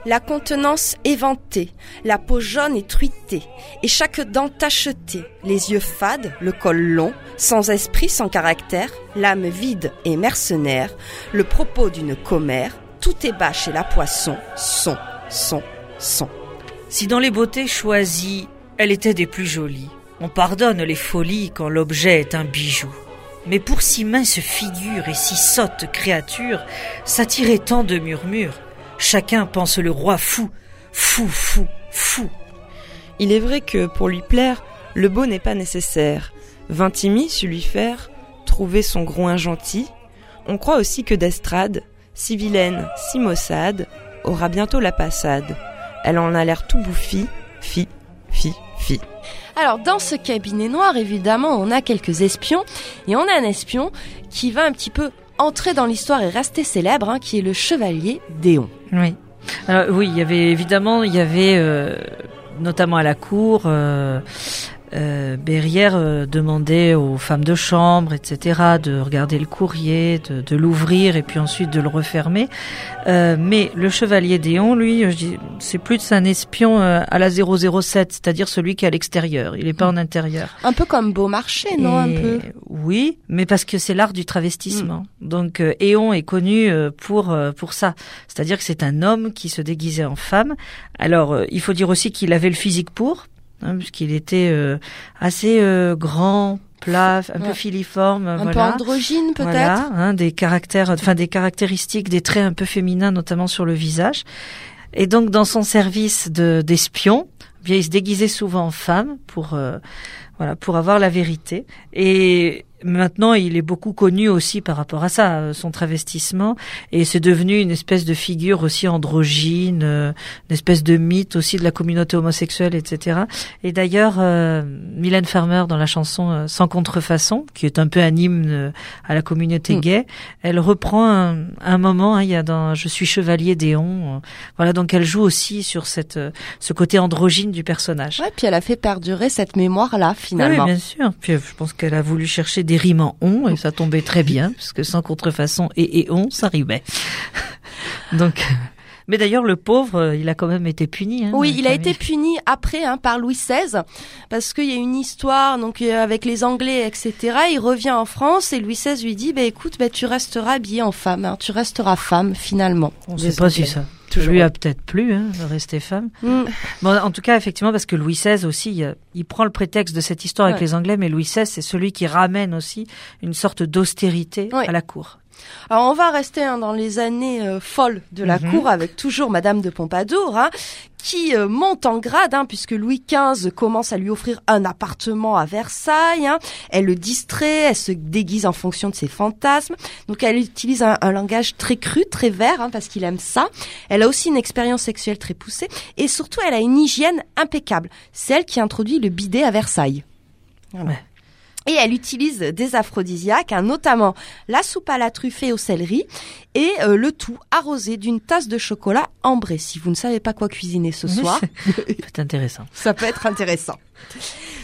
La contenance éventée, la peau jaune et truitée, et chaque dent tachetée, les yeux fades, le col long, sans esprit, sans caractère, l'âme vide et mercenaire, le propos d'une commère, tout est bas chez la poisson, son, son, son. Si dans les beautés choisies, elle était des plus jolies, on pardonne les folies quand l'objet est un bijou. Mais pour si mince figure et si sotte créature, s'attirer tant de murmures, chacun pense le roi fou, fou, fou, fou. Il est vrai que, pour lui plaire, le beau n'est pas nécessaire. Vintimille sut lui faire trouver son groin gentil. On croit aussi que d'estrade, si vilaine, si maussade, aura bientôt la passade. Elle en a l'air tout bouffi, fi, fi, fi. Alors dans ce cabinet noir, évidemment, on a quelques espions et on a un espion qui va un petit peu entrer dans l'histoire et rester célèbre, hein, qui est le chevalier Déon. Oui. Alors oui, il y avait évidemment, il y avait euh, notamment à la cour euh, euh, Berrière euh, demandait aux femmes de chambre, etc., de regarder le courrier, de, de l'ouvrir et puis ensuite de le refermer. Euh, mais le chevalier Déon, lui, c'est plus un espion euh, à la 007, c'est-à-dire celui qui est à l'extérieur. Il n'est pas en intérieur. Un peu comme Beaumarchais, non Un peu? Oui, mais parce que c'est l'art du travestissement. Mm. Donc Éon est connu pour pour ça, c'est-à-dire que c'est un homme qui se déguisait en femme. Alors il faut dire aussi qu'il avait le physique pour hein, puisqu'il était euh, assez euh, grand, plat, un peu filiforme, un voilà. peu androgyne peut-être. Voilà, hein, des caractères, enfin des caractéristiques, des traits un peu féminins, notamment sur le visage. Et donc dans son service de d'espion, bien il se déguisait souvent en femme pour euh, voilà pour avoir la vérité. Et Maintenant, il est beaucoup connu aussi par rapport à ça, euh, son travestissement, et c'est devenu une espèce de figure aussi androgyne, euh, une espèce de mythe aussi de la communauté homosexuelle, etc. Et d'ailleurs, euh, Mylène Farmer dans la chanson euh, Sans contrefaçon, qui est un peu un hymne à la communauté mm. gay, elle reprend un, un moment. Hein, il y a dans Je suis chevalier d'Éon, voilà, donc elle joue aussi sur cette ce côté androgyne du personnage. Ouais, puis elle a fait perdurer cette mémoire là finalement. Oui, bien sûr. Puis je pense qu'elle a voulu chercher des rimes en on et ça tombait très bien parce que sans contrefaçon et et on ça rimait. Donc mais d'ailleurs, le pauvre, il a quand même été puni. Hein, oui, il a été puni après hein, par Louis XVI parce qu'il y a une histoire donc euh, avec les Anglais, etc. Il revient en France et Louis XVI lui dit, bah écoute, bah, tu resteras habillé en femme, hein, tu resteras femme finalement. On ne sait pas si ça. Toujours. Lui a peut-être plu hein, de rester femme. Mm. Bon, en tout cas, effectivement, parce que Louis XVI aussi, il prend le prétexte de cette histoire ouais. avec les Anglais, mais Louis XVI, c'est celui qui ramène aussi une sorte d'austérité ouais. à la cour. Alors on va rester hein, dans les années euh, folles de la Mhm. cour avec toujours Madame de Pompadour, hein, qui euh, monte en grade hein, puisque Louis XV commence à lui offrir un appartement à Versailles. hein. Elle le distrait, elle se déguise en fonction de ses fantasmes. Donc elle utilise un, un langage très cru, très vert, hein, parce qu'il aime ça. Elle a aussi une expérience sexuelle très poussée et surtout elle a une hygiène impeccable. C'est elle qui introduit le bidet à Versailles. Voilà. Ouais. Et elle utilise des aphrodisiaques, hein, notamment la soupe à la truffée au céleri et euh, le tout arrosé d'une tasse de chocolat ambré. Si vous ne savez pas quoi cuisiner ce soir, C'est intéressant. ça peut être intéressant.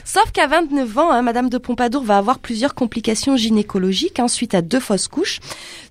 Sauf qu'à 29 ans, hein, Madame de Pompadour va avoir plusieurs complications gynécologiques hein, suite à deux fausses couches.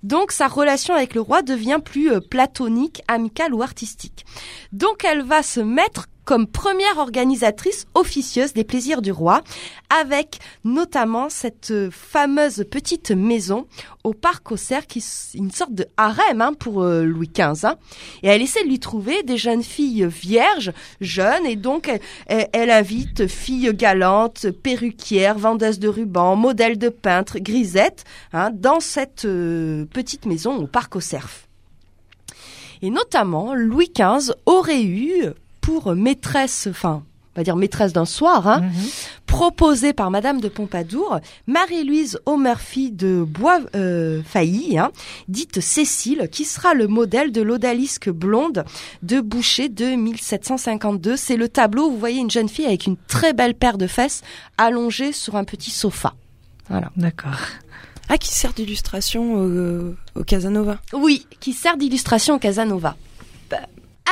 Donc sa relation avec le roi devient plus euh, platonique, amicale ou artistique. Donc elle va se mettre comme première organisatrice officieuse des plaisirs du roi, avec notamment cette euh, fameuse petite maison au parc au cerf, qui est une sorte de harem hein, pour euh, Louis XV. hein. Et elle essaie de lui trouver des jeunes filles vierges, jeunes, et donc elle, invite filles galantes, perruquières, vendeuses de rubans, modèles de peintres, grisettes, hein, dans cette euh, petite maison au parc au cerf. Et notamment, Louis XV aurait eu pour maîtresse, enfin, on va dire maîtresse d'un soir, hein, Mhm. proposée par Madame de Pompadour, Marie-Louise O'Murphy de Bois euh, Failly, hein, dite Cécile, qui sera le modèle de l'odalisque blonde de Boucher de 1752. C'est le tableau où vous voyez une jeune fille avec une très belle paire de fesses allongée sur un petit sofa. Voilà. D'accord. Ah, qui sert d'illustration au, au Casanova. Oui, qui sert d'illustration au Casanova.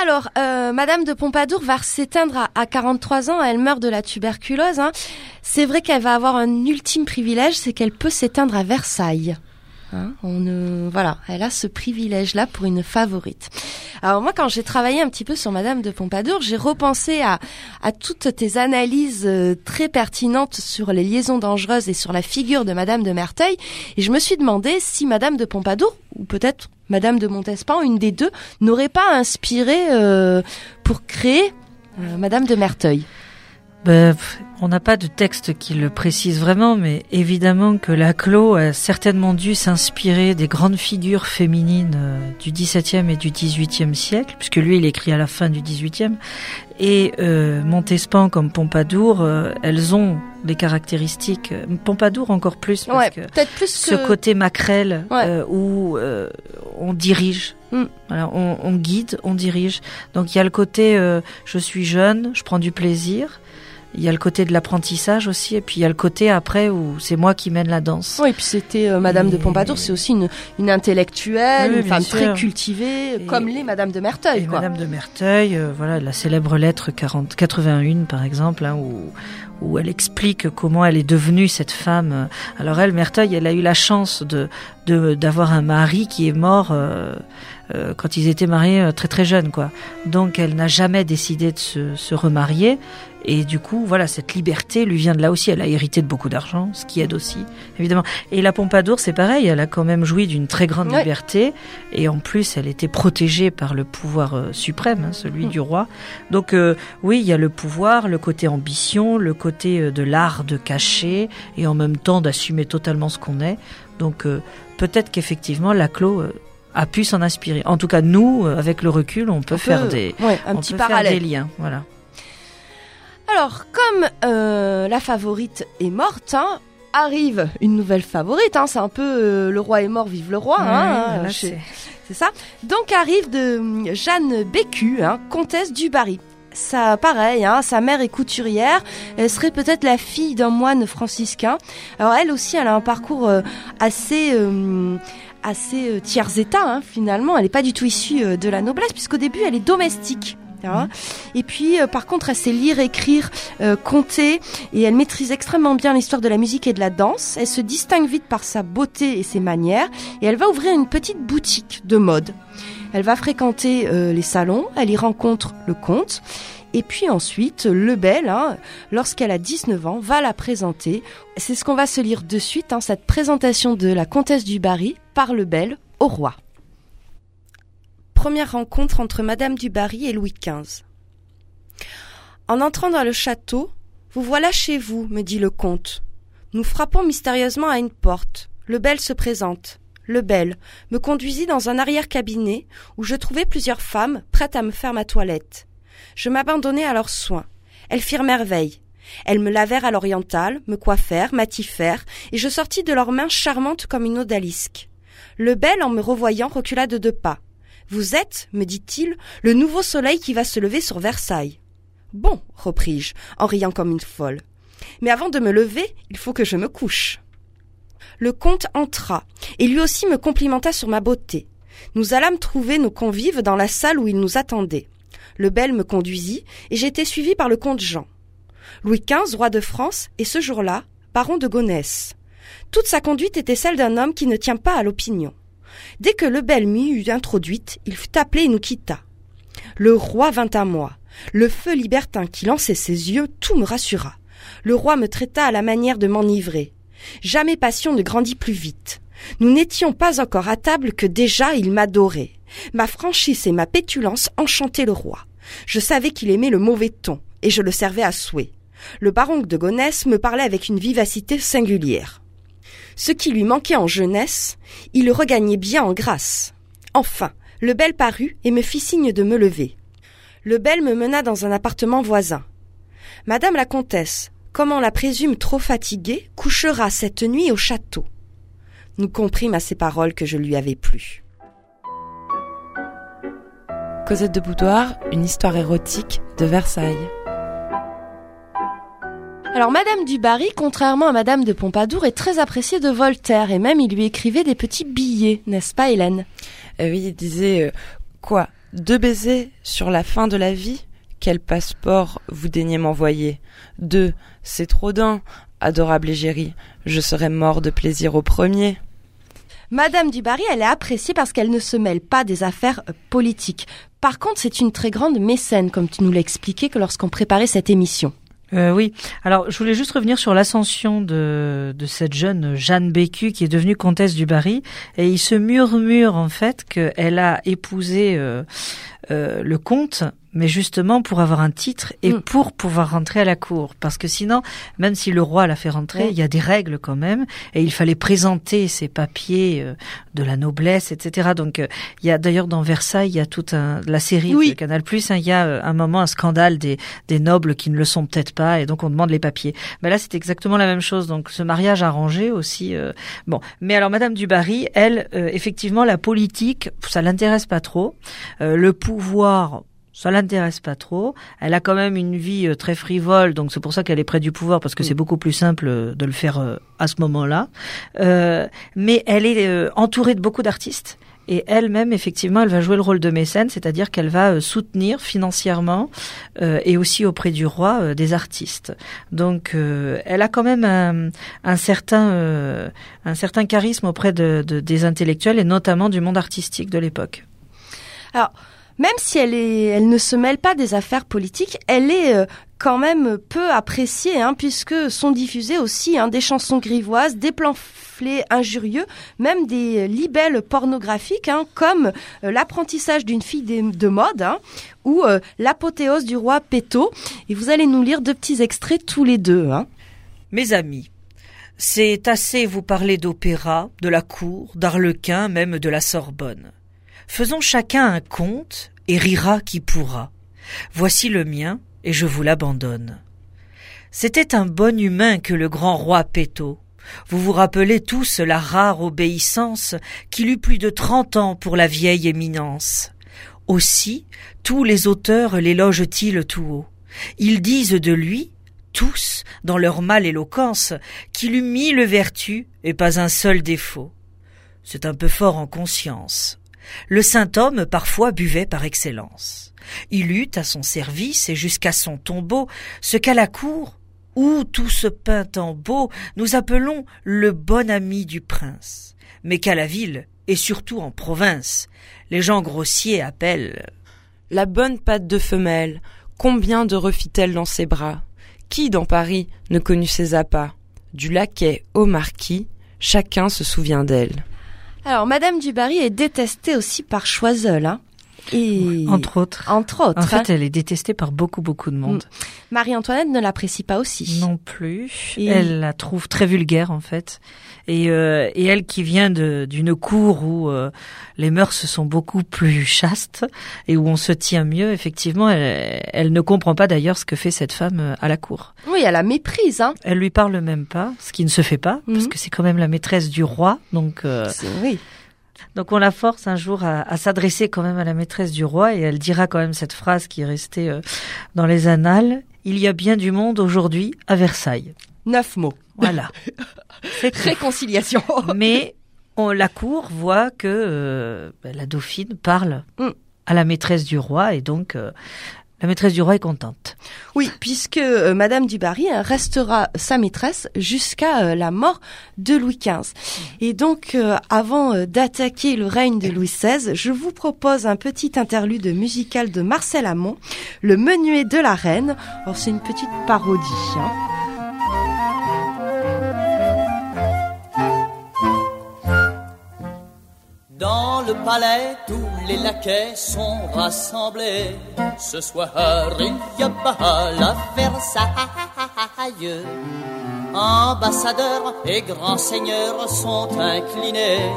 Alors, euh, Madame de Pompadour va s'éteindre à, à 43 ans. Elle meurt de la tuberculose. hein. C'est vrai qu'elle va avoir un ultime privilège, c'est qu'elle peut s'éteindre à Versailles. Hein, on voilà, elle a ce privilège-là pour une favorite. Alors moi, quand j'ai travaillé un petit peu sur Madame de Pompadour, j'ai repensé à, à toutes tes analyses euh, très pertinentes sur les liaisons dangereuses et sur la figure de Madame de Merteuil, et je me suis demandé si Madame de Pompadour, ou peut-être Madame de Montespan, une des deux, n'aurait pas inspiré euh, pour créer euh, Madame de Merteuil. Ben, on n'a pas de texte qui le précise vraiment, mais évidemment que Laclos a certainement dû s'inspirer des grandes figures féminines euh, du XVIIe et du XVIIIe siècle, puisque lui, il écrit à la fin du XVIIIe. Et euh, Montespan comme Pompadour, euh, elles ont des caractéristiques. euh, Pompadour encore plus, parce Ouais, que peut-être plus ce que... côté maquerelle Ouais. euh, où on dirige. Mm. Voilà, on, on guide, on dirige. Donc il y a le côté euh, je suis jeune, je prends du plaisir. Il y a le côté de l'apprentissage aussi, et puis il y a le côté après où c'est moi qui mène la danse. Oui, puis c'était euh, Madame de Et- Pompadour, c'est aussi une, une intellectuelle, Oui, une femme sûr. très cultivée, Et- comme les Madame de Merteuil, Et quoi. Madame de Merteuil, euh, voilà la célèbre lettre 40, 81 par exemple, hein, où, où elle explique comment elle est devenue cette femme. Alors elle, Merteuil, elle a eu la chance de de- d'avoir un mari qui est mort euh, euh, quand ils étaient mariés euh, très très jeunes, quoi. Donc elle n'a jamais décidé de se, se remarier. Et du coup, voilà, cette liberté lui vient de là aussi. Elle a hérité de beaucoup d'argent, ce qui aide aussi, évidemment. Et la Pompadour, c'est pareil. Elle a quand même joui d'une très grande Ouais. liberté. Et en plus, elle était protégée par le pouvoir euh, suprême, hein, celui Mm. du roi. Donc, euh, oui, il y a le pouvoir, le côté ambition, le côté euh, de l'art de cacher et en même temps d'assumer totalement ce qu'on est. Donc, euh, peut-être qu'effectivement, Laclos euh, a pu s'en inspirer. En tout cas, nous, euh, avec le recul, on peut On faire peut- des, ouais, un on petit peut faire des liens. Voilà. Alors, comme euh, la favorite est morte, hein, arrive une nouvelle favorite. Hein, c'est un peu euh, le roi est mort, vive le roi. hein, c'est- ça. Donc arrive de hum, Jeanne Bécu, comtesse du Barry. Ça, pareil, hein, sa mère est couturière. Elle serait peut-être la fille d'un moine franciscain. Alors elle aussi, elle a un parcours euh, assez euh, assez euh, tiers état hein, finalement. Elle n'est pas du tout issue euh, de la noblesse puisqu'au début elle est domestique. hein. Et puis euh, par contre elle sait lire, écrire, euh, compter et elle maîtrise extrêmement bien l'histoire de la musique et de la danse. Elle se distingue vite par sa beauté et ses manières et elle va ouvrir une petite boutique de mode. Elle va fréquenter euh, les salons, elle y rencontre le comte et puis ensuite le bel, hein, lorsqu'elle a 19 ans, va la présenter. C'est ce qu'on va se lire de suite, hein, cette présentation de la comtesse du Barry par le bel au roi. Première rencontre entre Madame du Barry et Louis XV. En entrant dans le château, vous voilà chez vous, me dit le comte. Nous frappons mystérieusement à une porte. Le bel se présente. Lebel, me conduisit dans un arrière-cabinet où je trouvai plusieurs femmes prêtes à me faire ma toilette. Je m'abandonnai à leurs soins. Elles firent merveille. Elles me lavèrent à l'oriental, me coiffèrent, m'attifèrent, et je sortis de leurs mains charmantes comme une odalisque. Lebel, en me revoyant, recula de deux pas. Vous êtes, me dit-il, le nouveau soleil qui va se lever sur Versailles. Bon, repris-je, en riant comme une folle. Mais avant de me lever, il faut que je me couche. Le comte entra, et lui aussi me complimenta sur ma beauté. Nous allâmes trouver nos convives dans la salle où ils nous attendaient. Le bel me conduisit, et j'étais suivi par le comte Jean. Louis XV, roi de France, et ce jour-là, baron de Gonesse. Toute sa conduite était celle d'un homme qui ne tient pas à l'opinion. Dès que le bel m'y eut introduite, il fut appelé et nous quitta. Le roi vint à moi. Le feu libertin qui lançait ses yeux, tout me rassura. Le roi me traita à la manière de m'enivrer. Jamais passion ne grandit plus vite. Nous n'étions pas encore à table que déjà il m'adorait. Ma franchise et ma pétulance enchantaient le roi. Je savais qu'il aimait le mauvais ton, et je le servais à souhait. Le baron de Gonesse me parlait avec une vivacité singulière. Ce qui lui manquait en jeunesse, il le regagnait bien en grâce. Enfin, le bel parut et me fit signe de me lever. Le bel me mena dans un appartement voisin. Madame la comtesse, comme on la présume trop fatiguée, couchera cette nuit au château. Nous comprîmes à ces paroles que je lui avais plu. Cosette de Boudoir, une histoire érotique de Versailles. Alors Madame du Barry, contrairement à Madame de Pompadour, est très appréciée de Voltaire et même il lui écrivait des petits billets, n'est-ce pas Hélène? Euh, Oui, il disait euh, quoi? Deux baisers sur la fin de la vie? Quel passeport vous daignez m'envoyer Deux, c'est trop d'un, adorable égérie, je serais mort de plaisir au premier. Madame du Barry, elle est appréciée parce qu'elle ne se mêle pas des affaires euh, politiques. Par contre, c'est une très grande mécène, comme tu nous l'as expliqué que lorsqu'on préparait cette émission. Euh, oui. Alors, je voulais juste revenir sur l'ascension de, de cette jeune Jeanne Bécu qui est devenue comtesse du Barry. Et il se murmure en fait qu'elle a épousé euh, euh, le comte mais justement pour avoir un titre et mm. pour pouvoir rentrer à la cour. Parce que sinon, même si le roi l'a fait rentrer, il y a des règles quand même, et il fallait présenter ses papiers euh, de la noblesse, etc. Donc, euh, il y a d'ailleurs dans Versailles, il y a toute un, la série de Canal+, hein, il y a euh, un moment un scandale des, des nobles qui ne le sont peut-être pas, et donc on demande les papiers. Mais là, c'est exactement la même chose. Donc, ce mariage arrangé aussi. bon, mais alors, Madame du Barry, elle, effectivement, la politique, ça l'intéresse pas trop. le pouvoir ça l'intéresse pas trop. Elle a quand même une vie euh, très frivole, donc c'est pour ça qu'elle est près du pouvoir parce que mm. c'est beaucoup plus simple euh, de le faire euh, à ce moment-là. Euh, mais elle est entourée de beaucoup d'artistes. Et elle-même, effectivement, elle va jouer le rôle de mécène, c'est-à-dire qu'elle va soutenir financièrement euh, et aussi auprès du roi des artistes. Donc, elle a quand même un, un certain, un certain charisme auprès de, de, des intellectuels et notamment du monde artistique de l'époque. Alors, même si elle, est, elle ne se mêle pas des affaires politiques, elle est euh, quand même peu appréciée, hein, puisque sont diffusées aussi hein, des chansons grivoises, des pamphlets injurieux, même des libelles pornographiques, hein, comme euh, l'apprentissage d'une fille de, mode, ou euh, l'apothéose du roi Péto. Et vous allez nous lire deux petits extraits tous les deux. Mes amis, c'est assez vous parler d'opéra, de la cour, d'Arlequin, même de la Sorbonne. Faisons chacun un conte, et rira qui pourra. Voici le mien, et je vous l'abandonne. C'était un bon humain que le grand roi Péto. Vous vous rappelez tous la rare obéissance qu'il eut plus de trente ans pour la vieille éminence. Aussi, tous les auteurs l'élogent-ils tout haut. Ils disent de lui, tous, dans leur mal éloquence, qu'il eut mille vertus et pas un seul défaut. C'est un peu fort en conscience. Le saint homme parfois buvait par excellence. Il eut à son service et jusqu'à son tombeau ce qu'à la cour, où tout se peint en beau, nous appelons le bon ami du prince, mais qu'à la ville, et surtout en province, les gens grossiers appellent la bonne patte de femelle. Combien de refit-elle dans ses bras? Qui dans Paris ne connut ses appâts? Du laquais au marquis, chacun se souvient d'elle. Alors, Madame du Barry est détestée aussi par Choiseul. Hein. Et entre autres. Entre autres. En fait, elle est détestée par beaucoup, beaucoup de monde. Marie-Antoinette ne l'apprécie pas aussi. Non plus. Et- Elle la trouve très vulgaire, en fait. Et, euh, et elle qui vient d'une cour où euh, les mœurs sont beaucoup plus chastes et où on se tient mieux, effectivement, elle, elle ne comprend pas d'ailleurs ce que fait cette femme euh, à la cour. Oui, elle la méprise, hein. Elle lui parle même pas, ce qui ne se fait pas, parce Mhm. que c'est quand même la maîtresse du roi, donc... euh, Oui. Donc on la force un jour à, à s'adresser quand même à la maîtresse du roi et elle dira quand même cette phrase qui est restée euh, dans les annales. Il y a bien du monde aujourd'hui à Versailles. Neuf mots. Voilà. C'est. Réconciliation. Mais on, la cour voit que euh, ben, la dauphine parle Mm. à la maîtresse du roi et donc euh, la maîtresse du roi est contente. Oui, puisque euh, Madame du Barry hein, restera sa maîtresse jusqu'à euh, la mort de Louis XV. Et donc, euh, avant d'attaquer le règne de Louis XVI, je vous propose un petit interlude musical de Marcel Amont, Le Menuet de la Reine. Alors, c'est une petite parodie. Hein. Dans le palais, tous les laquais sont rassemblés. Ce soir, il y a bal à Versailles. Ambassadeurs et grands seigneurs sont inclinés.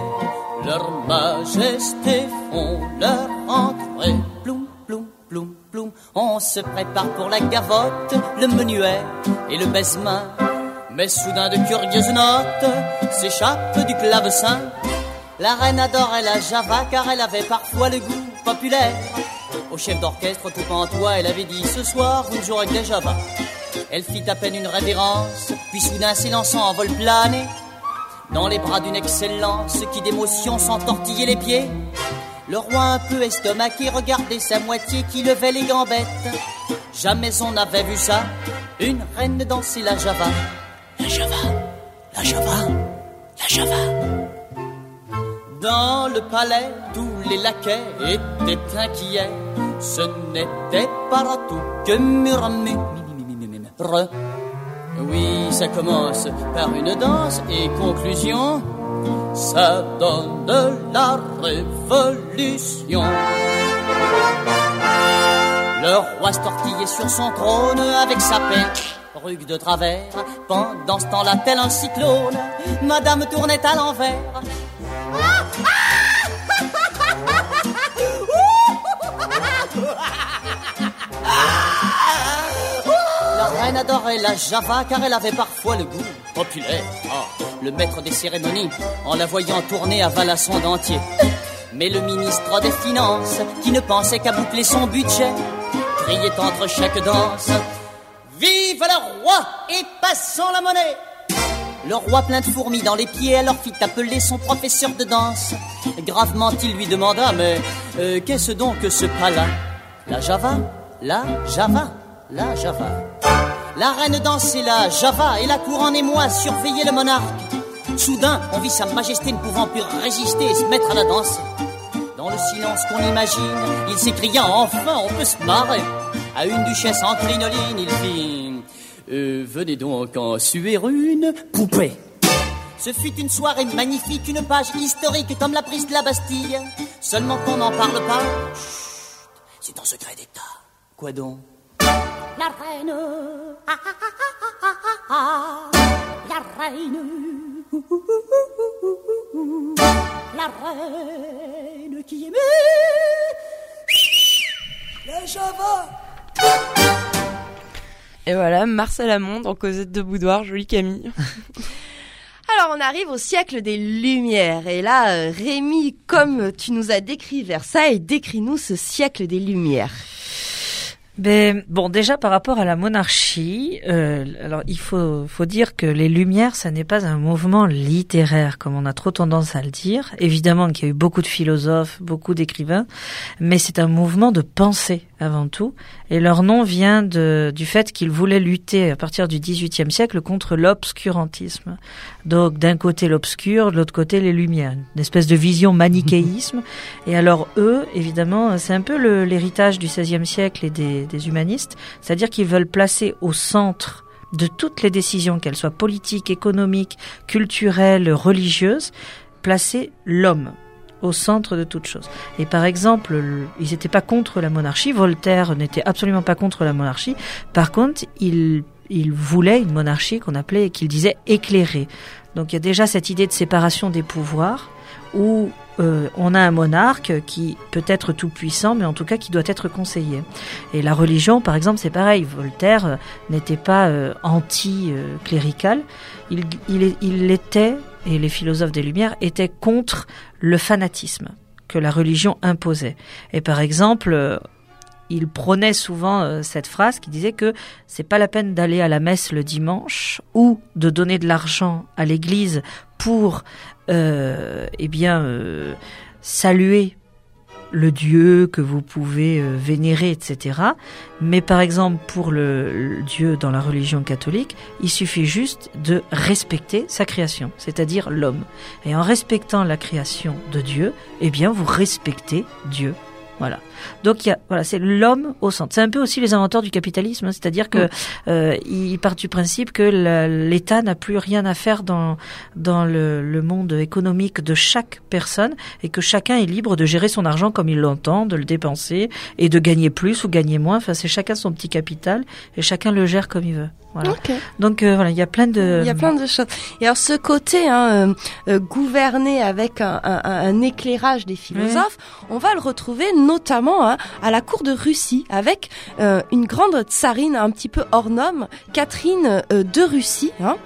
Leur majesté font leur entrée. Ploum, ploum, ploum, ploum. On se prépare pour la gavotte, le menuet et le baise-main. Mais soudain de curieuses notes s'échappent du clavecin. La reine adorait la java car elle avait parfois le goût populaire. Au chef d'orchestre tout pantois, elle avait dit ce soir vous jouerez que des java. Elle fit à peine une révérence, puis soudain s'élançant en vol plané, dans les bras d'une excellence qui d'émotion s'entortillait les pieds. Le roi un peu estomaqué regardait sa moitié qui levait les gambettes. Jamais on n'avait vu ça, une reine danser la java. La java, la java, la java. Dans le palais, tous les laquais étaient inquiets. Ce n'était pas tout que murmure. Oui, ça commence par une danse et conclusion, ça donne la révolution. Le roi se tortillait sur son trône avec sa perruque de travers. Pendant ce temps-là, tel un cyclone, Madame tournait à l'envers. La reine adorait la java car elle avait parfois le goût populaire. Ah, le maître des cérémonies, en la voyant tourner, avala son dentier. Mais le ministre des Finances, qui ne pensait qu'à boucler son budget, criait entre chaque danse Vive le roi et passons la monnaie le roi plein de fourmis dans les pieds alors fit appeler son professeur de danse. Gravement il lui demanda Mais euh, qu'est-ce donc que ce pas-là La Java La Java La Java La reine dansait la Java et la cour en émoi surveillait le monarque. Soudain, on vit sa majesté ne pouvant plus résister et se mettre à la danse. Le silence qu'on imagine, il s'écria Enfin, on peut se marrer. À une duchesse en crinoline, il fit euh, venez donc en suer une poupée. Ce fut une soirée magnifique, une page historique comme la prise de la Bastille. Seulement qu'on n'en parle pas. C'est un secret d'État. Quoi donc? La reine, ah, ah, ah, ah, ah, ah, la reine, la reine qui aimait la Java. Et voilà, Marcel Amande en Cosette de Boudoir, jolie Camille. Alors on arrive au siècle des Lumières et là euh, Rémi, comme tu nous as décrit Versailles, décris-nous ce siècle des Lumières. Ben, bon, déjà par rapport à la monarchie, euh, alors il faut, faut dire que les Lumières, ça n'est pas un mouvement littéraire comme on a trop tendance à le dire. Évidemment qu'il y a eu beaucoup de philosophes, beaucoup d'écrivains, mais c'est un mouvement de pensée avant tout. Et leur nom vient de, du fait qu'ils voulaient lutter à partir du XVIIIe siècle contre l'obscurantisme. Donc d'un côté l'obscur, de l'autre côté les Lumières, une espèce de vision manichéisme. Et alors eux, évidemment, c'est un peu l'héritage du XVIe siècle et des, des humanistes, c'est-à-dire qu'ils veulent placer au centre de toutes les décisions, qu'elles soient politiques, économiques, culturelles, religieuses, placer l'homme au centre de toute chose. Et par exemple, ils n'étaient pas contre la monarchie. Voltaire n'était absolument pas contre la monarchie. Par contre, il, il voulait une monarchie qu'on appelait, qu'il disait éclairée. Donc il y a déjà cette idée de séparation des pouvoirs où euh, on a un monarque qui peut être tout puissant, mais en tout cas qui doit être conseillé. Et la religion, par exemple, c'est pareil. Voltaire euh, n'était pas euh, anti-clérical. Il, il, il et les philosophes des Lumières étaient contre le fanatisme que la religion imposait. Et par exemple, il prônait souvent cette phrase qui disait que c'est pas la peine d'aller à la messe le dimanche ou de donner de l'argent à l'église pour euh, eh bien, euh, saluer le Dieu que vous pouvez euh, vénérer, etc. Mais par exemple, pour le, le, Dieu dans la religion catholique, il suffit juste de respecter sa création, c'est-à-dire l'homme. Et en respectant la création de Dieu, eh bien, vous respectez Dieu. Voilà. Donc il y a, voilà, c'est l'homme au centre. C'est un peu aussi les inventeurs du capitalisme, hein, c'est-à-dire que euh, ils partent du principe que l'État n'a plus rien à faire dans dans le, le, monde économique de chaque personne et que chacun est libre de gérer son argent comme il l'entend, de le dépenser et de gagner plus ou gagner moins. Enfin, c'est chacun son petit capital et chacun le gère comme il veut. Voilà. Okay. Donc euh, voilà, il y a plein de il y a plein de choses. Et alors ce côté hein, euh, gouverner avec un, un, un, éclairage des philosophes, oui. on va le retrouver notamment hein, à la cour de Russie avec euh, une grande tsarine un petit peu hors norme, Catherine euh, de Russie. Hein.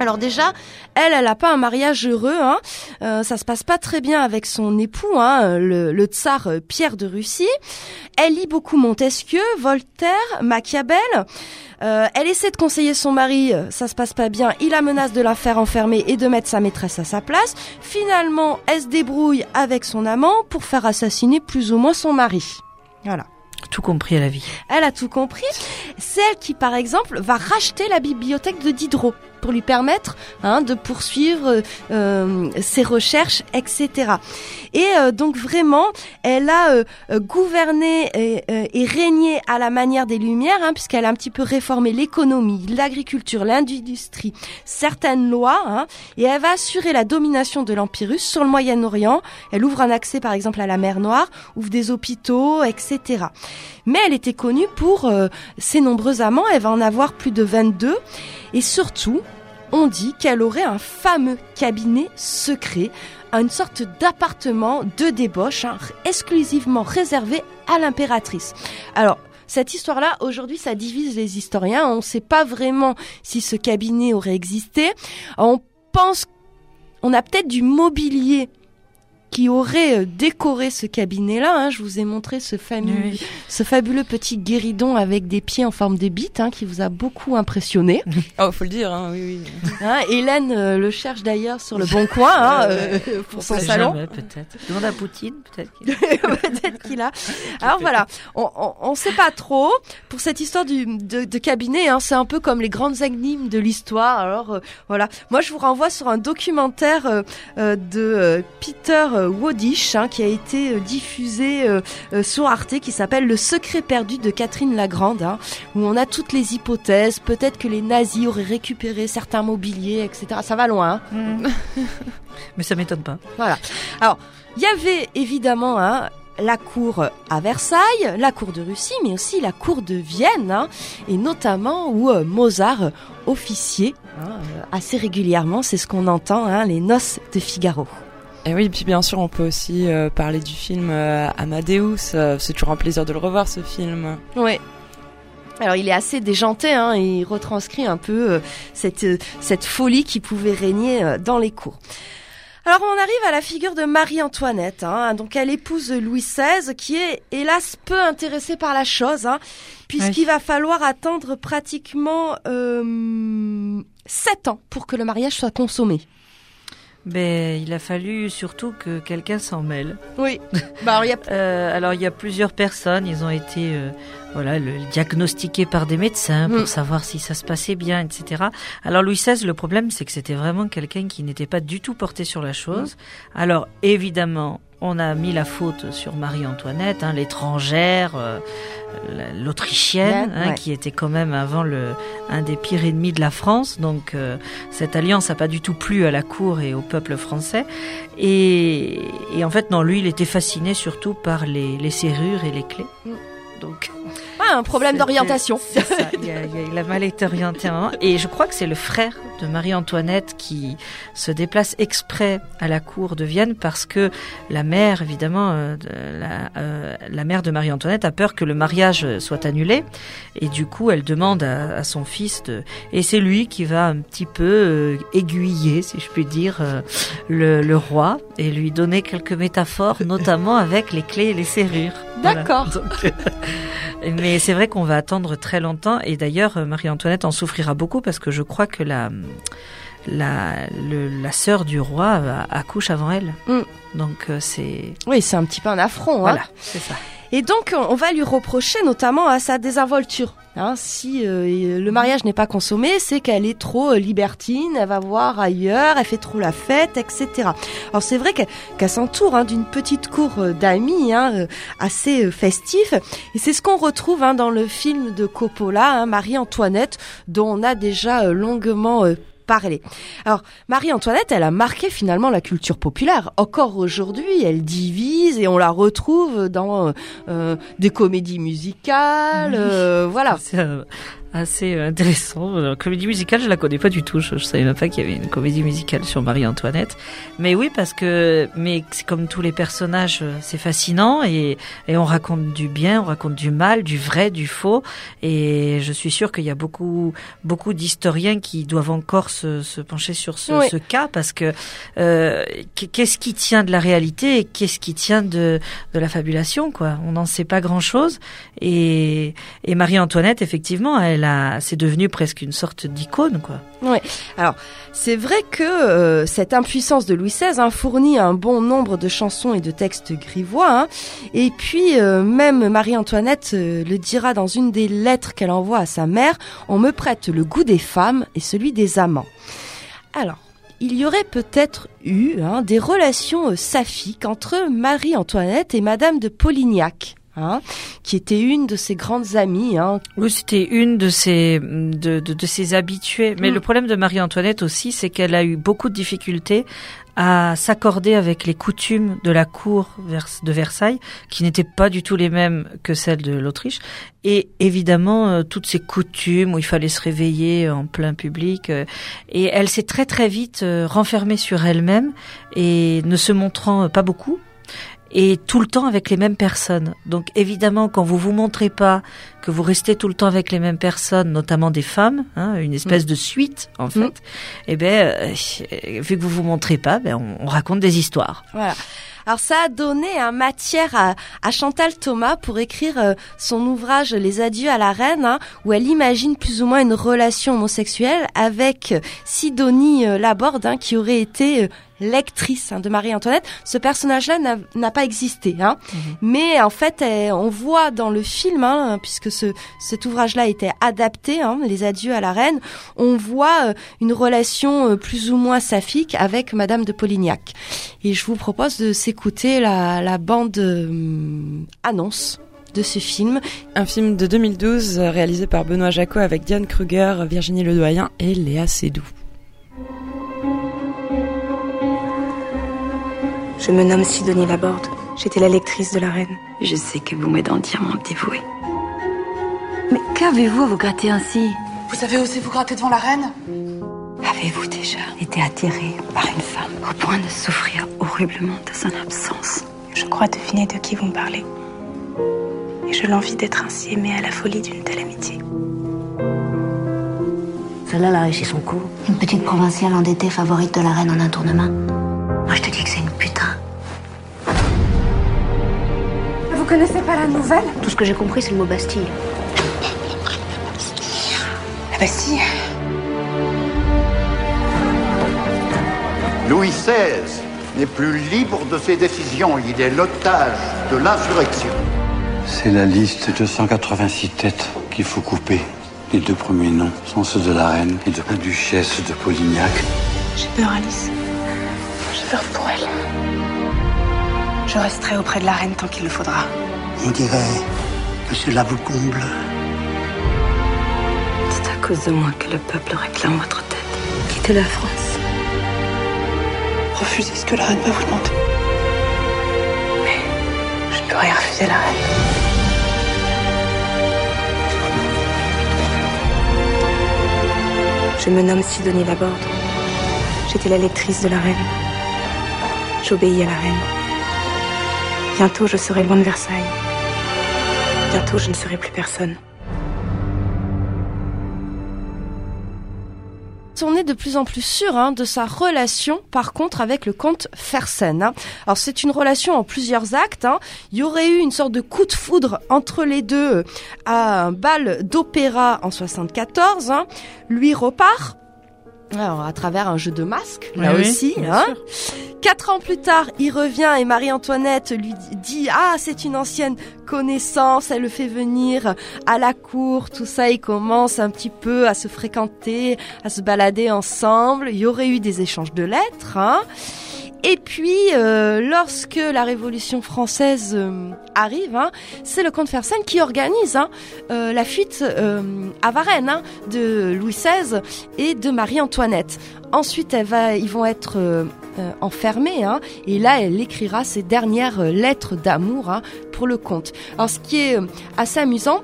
Alors déjà, elle, elle n'a pas un mariage heureux. Hein. Euh, ça se passe pas très bien avec son époux, hein, le, le, tsar Pierre de Russie. Elle lit beaucoup Montesquieu, Voltaire, Machiavel. Euh, elle essaie de conseiller son mari, ça se passe pas bien. Il la menace de la faire enfermer et de mettre sa maîtresse à sa place. Finalement, elle se débrouille avec son amant pour faire assassiner plus ou moins son mari. Voilà. Tout compris à la vie. Elle a tout compris. C'est elle qui, par exemple, va racheter la bibliothèque de Diderot pour lui permettre hein, de poursuivre euh, ses recherches, etc. Et euh, donc vraiment, elle a euh, gouverné et, et, régné à la manière des Lumières, hein, puisqu'elle a un petit peu réformé l'économie, l'agriculture, l'industrie, certaines lois, hein, et elle va assurer la domination de l'Empire russe sur le Moyen-Orient. Elle ouvre un accès, par exemple, à la mer Noire, ouvre des hôpitaux, etc. Mais elle était connue pour ses nombreux amants. Elle va en avoir plus de 22. Et surtout, on dit qu'elle aurait un fameux cabinet secret, une sorte d'appartement de débauche, hein, exclusivement réservé à l'impératrice. Alors, cette histoire-là, aujourd'hui, ça divise les historiens. On ne sait pas vraiment si ce cabinet aurait existé. On pense, on a peut-être du mobilier qui aurait décoré ce cabinet-là. Hein. Je vous ai montré ce, oui. ce fabuleux petit guéridon avec des pieds en forme de bite hein, qui vous a beaucoup impressionné. Oh, faut le dire, hein, oui, oui. Hein, Hélène euh, le cherche d'ailleurs sur le bon coin hein, euh, pour son salon. Peut-être. Demande à Poutine, peut-être qu'il peut qu'il a. Alors voilà, on ne sait pas trop. Pour cette histoire du, de, de cabinet, hein, c'est un peu comme les grandes énigmes de l'histoire. Alors euh, voilà, moi je vous renvoie sur un documentaire euh, de Peter Wodish hein, qui a été diffusé euh, euh, sur Arte qui s'appelle Le secret perdu de Catherine Lagrande hein, où on a toutes les hypothèses. Peut-être que les nazis auraient récupéré certains mobiliers etc ça va loin hein. Mmh. mais ça m'étonne pas. Voilà. Alors il y avait évidemment hein, la cour à Versailles, la cour de Russie, mais aussi la cour de Vienne, hein, et notamment où euh, Mozart officiait hein, assez régulièrement, c'est ce qu'on entend, les noces de Figaro. Et oui, puis bien sûr, on peut aussi euh, parler du film euh, Amadeus. Euh, c'est toujours un plaisir de le revoir, ce film. Oui. Alors il est assez déjanté, hein, il retranscrit un peu cette, cette folie qui pouvait régner dans les cours. Alors on arrive à la figure de Marie-Antoinette, hein, donc elle épouse Louis XVI, qui est hélas peu intéressé par la chose, hein, puisqu'il oui. va falloir attendre pratiquement euh, 7 ans pour que le mariage soit consommé. Ben, il a fallu surtout que quelqu'un s'en mêle. Oui. Bah, alors, il y a... Euh, alors, il y a plusieurs personnes. Ils ont été euh, voilà, le, diagnostiqués par des médecins pour mm. savoir si ça se passait bien, etc. Alors, Louis XVI, le problème, c'est que c'était vraiment quelqu'un qui n'était pas du tout porté sur la chose. Mm. Alors, évidemment, on a mis la faute sur Marie-Antoinette, hein, l'étrangère, euh, l'autrichienne, Ouais, hein, ouais. qui était quand même avant le un des pires ennemis de la France. Donc euh, cette alliance n'a pas du tout plu à la cour et au peuple français. Et, et en fait, non, lui, il était fasciné surtout par les, les serrures et les clés. Donc Ah, un problème d'orientation. il, a, il a- il a mal été orienté à un moment. Et je crois que c'est le frère de Marie-Antoinette qui se déplace exprès à la cour de Vienne parce que la mère, évidemment, euh, la, euh, la mère de Marie-Antoinette a peur que le mariage soit annulé. Et du coup, elle demande à, à son fils de... Et c'est lui qui va un petit peu euh, aiguiller, si je puis dire, le, le roi et lui donner quelques métaphores, notamment avec les clés et les serrures. D'accord. Mais c'est vrai qu'on va attendre très longtemps et d'ailleurs Marie-Antoinette en souffrira beaucoup parce que je crois que la la le- la sœur du roi accouche avant elle. Mm. Donc euh, c'est Oui, c'est un petit peu un affront. hein. voilà, c'est ça. Et donc, on va lui reprocher notamment à sa désinvolture. Hein, si euh, le mariage n'est pas consommé, c'est qu'elle est trop euh, libertine, elle va voir ailleurs, elle fait trop la fête, etc. Alors c'est vrai qu'elle s'entoure hein, d'une petite cour euh, d'amis hein, euh, assez festif, et c'est ce qu'on retrouve hein, dans le film de Coppola, hein, Marie-Antoinette, dont on a déjà longuement parlé. Alors, Marie-Antoinette, elle a marqué finalement la culture populaire. Encore aujourd'hui, elle divise et on la retrouve dans euh, des comédies musicales, euh, voilà. Euh, assez euh, intéressant. La comédie musicale, je la connais pas du tout. Je, je savais même pas qu'il y avait une comédie musicale sur Marie-Antoinette. Mais oui, parce que, mais c'est comme tous les personnages, euh, c'est fascinant et, et on raconte du bien, on raconte du mal, du vrai, du faux. Et je suis sûre qu'il y a beaucoup, beaucoup d'historiens qui doivent encore se, se pencher sur ce, Oui. ce cas parce que euh, qu'est-ce qui tient de la réalité et qu'est-ce qui tient de, de la fabulation, quoi. On n'en sait pas grand-chose. Et, et Marie-Antoinette, effectivement, elle c'est devenu presque une sorte d'icône, quoi. Oui. Alors, c'est vrai que euh, cette impuissance de Louis XVI hein, fournit un bon nombre de chansons et de textes grivois. hein. Et puis, euh, même Marie-Antoinette euh, le dira dans une des lettres qu'elle envoie à sa mère, on me prête le goût des femmes et celui des amants. Alors, il y aurait peut-être eu hein, des relations saphiques entre Marie-Antoinette et Madame de Polignac. Hein, qui était une de ses grandes amies. Hein. Oui, c'était une de ses de, de, de ses habitués. Mais Mm. le problème de Marie-Antoinette aussi, c'est qu'elle a eu beaucoup de difficultés à s'accorder avec les coutumes de la cour de Versailles, qui n'étaient pas du tout les mêmes que celles de l'Autriche. Et évidemment, euh, toutes ces coutumes où il fallait se réveiller en plein public. euh, et elle s'est très très vite euh, renfermée sur elle-même et ne se montrant pas beaucoup et tout le temps avec les mêmes personnes. Donc évidemment, quand vous vous montrez pas, que vous restez tout le temps avec les mêmes personnes, notamment des femmes, hein, une espèce de suite en fait, Mm. eh ben euh, vu que vous vous montrez pas, ben on, on raconte des histoires. Voilà. Alors ça a donné un matière à, à Chantal Thomas pour écrire euh, son ouvrage Les adieux à la reine, hein, où elle imagine plus ou moins une relation homosexuelle avec euh, Sidonie euh, Laborde, hein, qui aurait été euh, lectrice hein, de Marie-Antoinette. Ce personnage-là n'a- pas existé, hein. mais en fait, on voit dans le film, hein, puisque ce, cet ouvrage-là était adapté, Les adieux à la reine, on voit euh, une relation euh, plus ou moins saphique avec Madame de Polignac. Et je vous propose de s'écouter la, la bande euh, annonce de ce film. Un film de 2012 euh, réalisé par Benoît Jacot avec Diane Kruger, Virginie Ledoyen et Léa Seydoux. Je me nomme Sidonie Laborde. J'étais la lectrice de la reine. Je sais que vous m'êtes entièrement dévouée. Mais qu'avez-vous à vous gratter ainsi Vous savez aussi vous gratter devant la reine? Avez-vous déjà été attirée par une femme au point de souffrir horriblement de son absence? Je crois deviner de qui vous me parlez. Et je l'envie d'être ainsi aimée à la folie d'une telle amitié. Celle-là, elle a réussi son coup. Une petite provinciale endettée favorite de la reine en un tournement. Moi, je te dis que c'est une putain. Vous connaissez pas la nouvelle? Tout ce que j'ai compris, c'est le mot Bastille. La Bastille Louis XVI n'est plus libre de ses décisions. Il est l'otage de l'insurrection. C'est la liste de 186 têtes qu'il faut couper. Les deux premiers noms sont ceux de la reine et de la duchesse de Polignac. J'ai peur, Alice. J'ai peur pour elle. Je resterai auprès de la reine tant qu'il le faudra. On dirait que cela vous comble. C'est à cause de moi que le peuple réclame votre tête. Quittez la France. Refusez ce que la reine va vous demander. Mais je ne peux rien refuser la reine. Je me nomme Sidonie Laborde. J'étais la lectrice de la reine. J'obéis à la reine. Bientôt, je serai loin de Versailles. Bientôt, je ne serai plus personne. on est de plus en plus sûr hein, de sa relation, par contre, avec le comte Fersen. Hein. Alors c'est une relation en plusieurs actes. Hein. Il y aurait eu une sorte de coup de foudre entre les deux à un bal d'opéra en 74. Hein. Lui repart alors, à travers un jeu de masques, là Oui, aussi. Hein. Quatre ans plus tard, il revient et Marie-Antoinette lui dit ah c'est une ancienne connaissance, elle le fait venir à la cour, tout ça, ils commencent un petit peu à se fréquenter, à se balader ensemble. Il y aurait eu des échanges de lettres. Hein. Et puis, euh, lorsque la Révolution française euh, arrive, hein, c'est le comte Fersen qui organise hein, euh, la fuite à Varennes hein, de Louis XVI et de Marie-Antoinette. Ensuite, elle va, ils vont être enfermés, hein, et là, elle écrira ses dernières lettres d'amour hein, pour le comte. Alors, ce qui est assez amusant,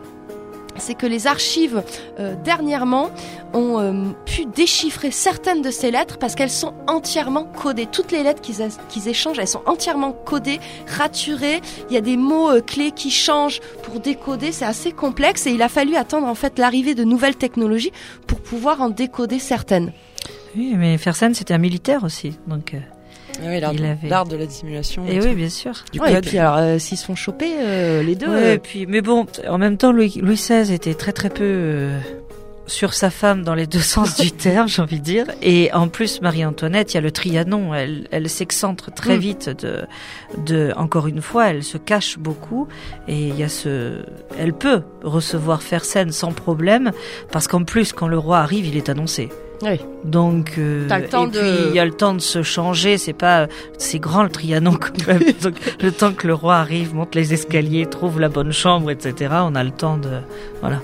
c'est que les archives euh, dernièrement ont euh, pu déchiffrer certaines de ces lettres parce qu'elles sont entièrement codées. Toutes les lettres qu'ils échangent, elles sont entièrement codées, raturées. Il y a des mots euh, clés qui changent pour décoder. C'est assez complexe et il a fallu attendre en fait l'arrivée de nouvelles technologies pour pouvoir en décoder certaines. Oui, mais Fersen, c'était un militaire aussi. Donc, oui, l'art il de- avait... l'art de la dissimulation. Et et oui, bien sûr. Du Ouais, et puis alors, euh, s'ils se font choper, euh, les deux. Ouais, euh, et puis, mais bon, en même temps, Louis, Louis XVI était très très peu euh, sur sa femme dans les deux sens du terme, j'ai envie de dire. Et en plus, Marie-Antoinette, il y a le Trianon. Elle, elle s'excentre très Mm. vite de, de, encore une fois, elle se cache beaucoup. Et il y a ce, elle peut recevoir Fersen sans problème, parce qu'en plus, quand le roi arrive, il est annoncé. Oui. Donc, euh, T'as le temps et de- puis il y a le temps de se changer. C'est pas, c'est grand le Trianon quand même. Donc, le temps que le roi arrive, monte les escaliers, trouve la bonne chambre, etc. On a le temps de, voilà.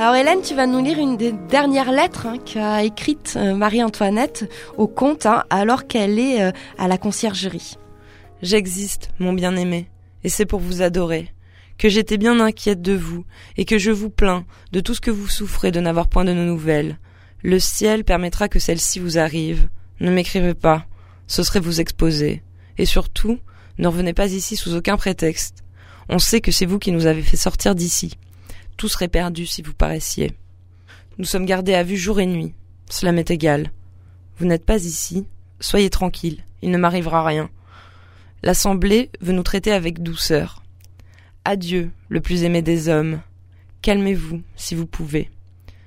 Alors Hélène, tu vas nous lire une des dernières lettres hein, qu'a écrite euh, Marie-Antoinette au comte hein, alors qu'elle est euh, à la conciergerie. J'existe, mon bien-aimé, et c'est pour vous adorer, que j'étais bien inquiète de vous, et que je vous plains de tout ce que vous souffrez de n'avoir point de nos nouvelles. Le ciel permettra que celle-ci vous arrive. Ne m'écrivez pas, ce serait vous exposer. Et surtout, ne revenez pas ici sous aucun prétexte. On sait que c'est vous qui nous avez fait sortir d'ici. Tout serait perdu si vous paraissiez. Nous sommes gardés à vue jour et nuit. Cela m'est égal. Vous n'êtes pas ici. Soyez tranquille. Il ne m'arrivera rien. L'Assemblée veut nous traiter avec douceur. Adieu, le plus aimé des hommes. Calmez-vous, si vous pouvez.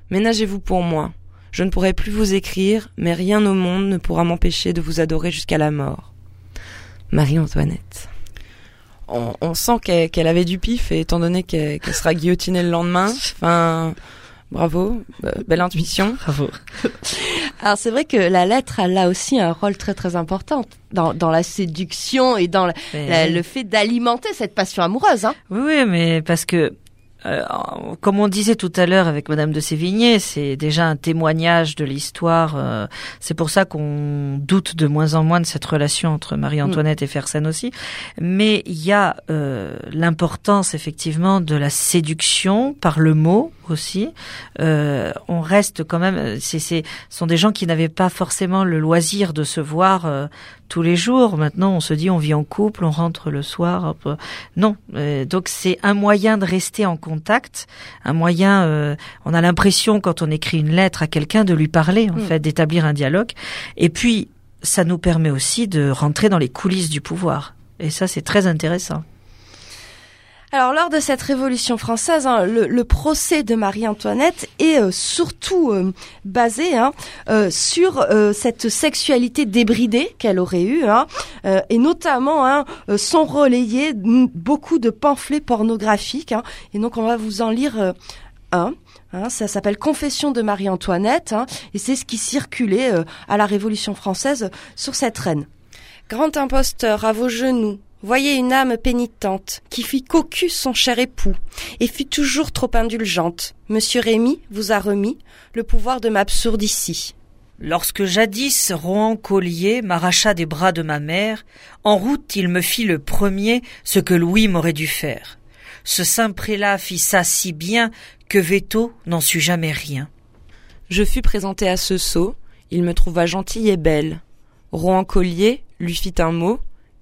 Ménagez-vous pour moi. Je ne pourrai plus vous écrire, mais rien au monde ne pourra m'empêcher de vous adorer jusqu'à la mort. Marie-Antoinette. On, on sent qu'elle avait du pif, et étant donné qu'elle sera guillotinée le lendemain, enfin, bravo, euh, belle intuition. Bravo. Alors c'est vrai que la lettre, elle a aussi un rôle très très important dans, dans la séduction et dans la- Mais la- oui. le fait d'alimenter cette passion amoureuse. Hein. Oui, oui, mais parce que, euh, comme on disait tout à l'heure avec Madame de Sévigné, c'est déjà un témoignage de l'histoire. euh, c'est pour ça qu'on doute de moins en moins de cette relation entre Marie-Antoinette et Fersen aussi. Mais il y a euh, l'importance effectivement de la séduction par le mot aussi. Euh, on reste quand même. C'est, c'est, ce sont des gens qui n'avaient pas forcément le loisir de se voir euh, tous les jours. Maintenant, on se dit on vit en couple, on rentre le soir. hop, non, Euh, donc c'est un moyen de rester en contact, un moyen. on a l'impression quand on écrit une lettre à quelqu'un de lui parler, en Mm. fait, d'établir un dialogue. Et puis, ça nous permet aussi de rentrer dans les coulisses du pouvoir. Et ça, c'est très intéressant. Alors lors de cette Révolution française, hein, le, procès de Marie-Antoinette est euh, surtout euh, basé hein, euh, sur cette sexualité débridée qu'elle aurait eue, hein, et notamment sont relayés beaucoup de pamphlets pornographiques. et donc on va vous en lire un. ça s'appelle Confession de Marie-Antoinette, et c'est ce qui circulait à la Révolution française sur cette reine. Grand imposteur, à vos genoux, voyez une âme pénitente, qui fit cocu son cher époux, et fut toujours trop indulgente. Monsieur Rémy vous a remis le pouvoir de m'absourde ici. Lorsque jadis Rohan Collier m'arracha des bras de ma mère, en route il me fit le premier ce que Louis m'aurait dû faire. Ce saint prélat fit ça si bien que Veto n'en sut jamais rien. Je fus présenté à ce sot, il me trouva gentille et belle. Rohan Collier lui fit un mot,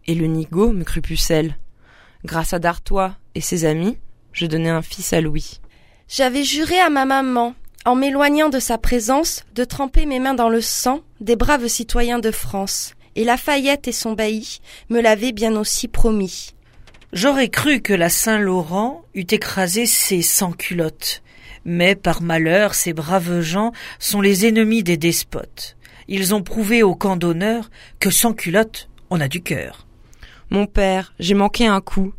et le nigaud me crut pucelle. Grâce à Dartois et ses amis, je donnai un fils à Louis. J'avais juré à ma maman, en m'éloignant de sa présence, de tremper mes mains dans le sang des braves citoyens de France, et Lafayette et son bailli me l'avaient bien aussi promis. J'aurais cru que la Saint-Laurent eût écrasé ses sans-culottes, mais par malheur ces braves gens sont les ennemis des despotes. Ils ont prouvé au camp d'honneur que sans culotte, on a du cœur. Mon père, j'ai manqué un coup.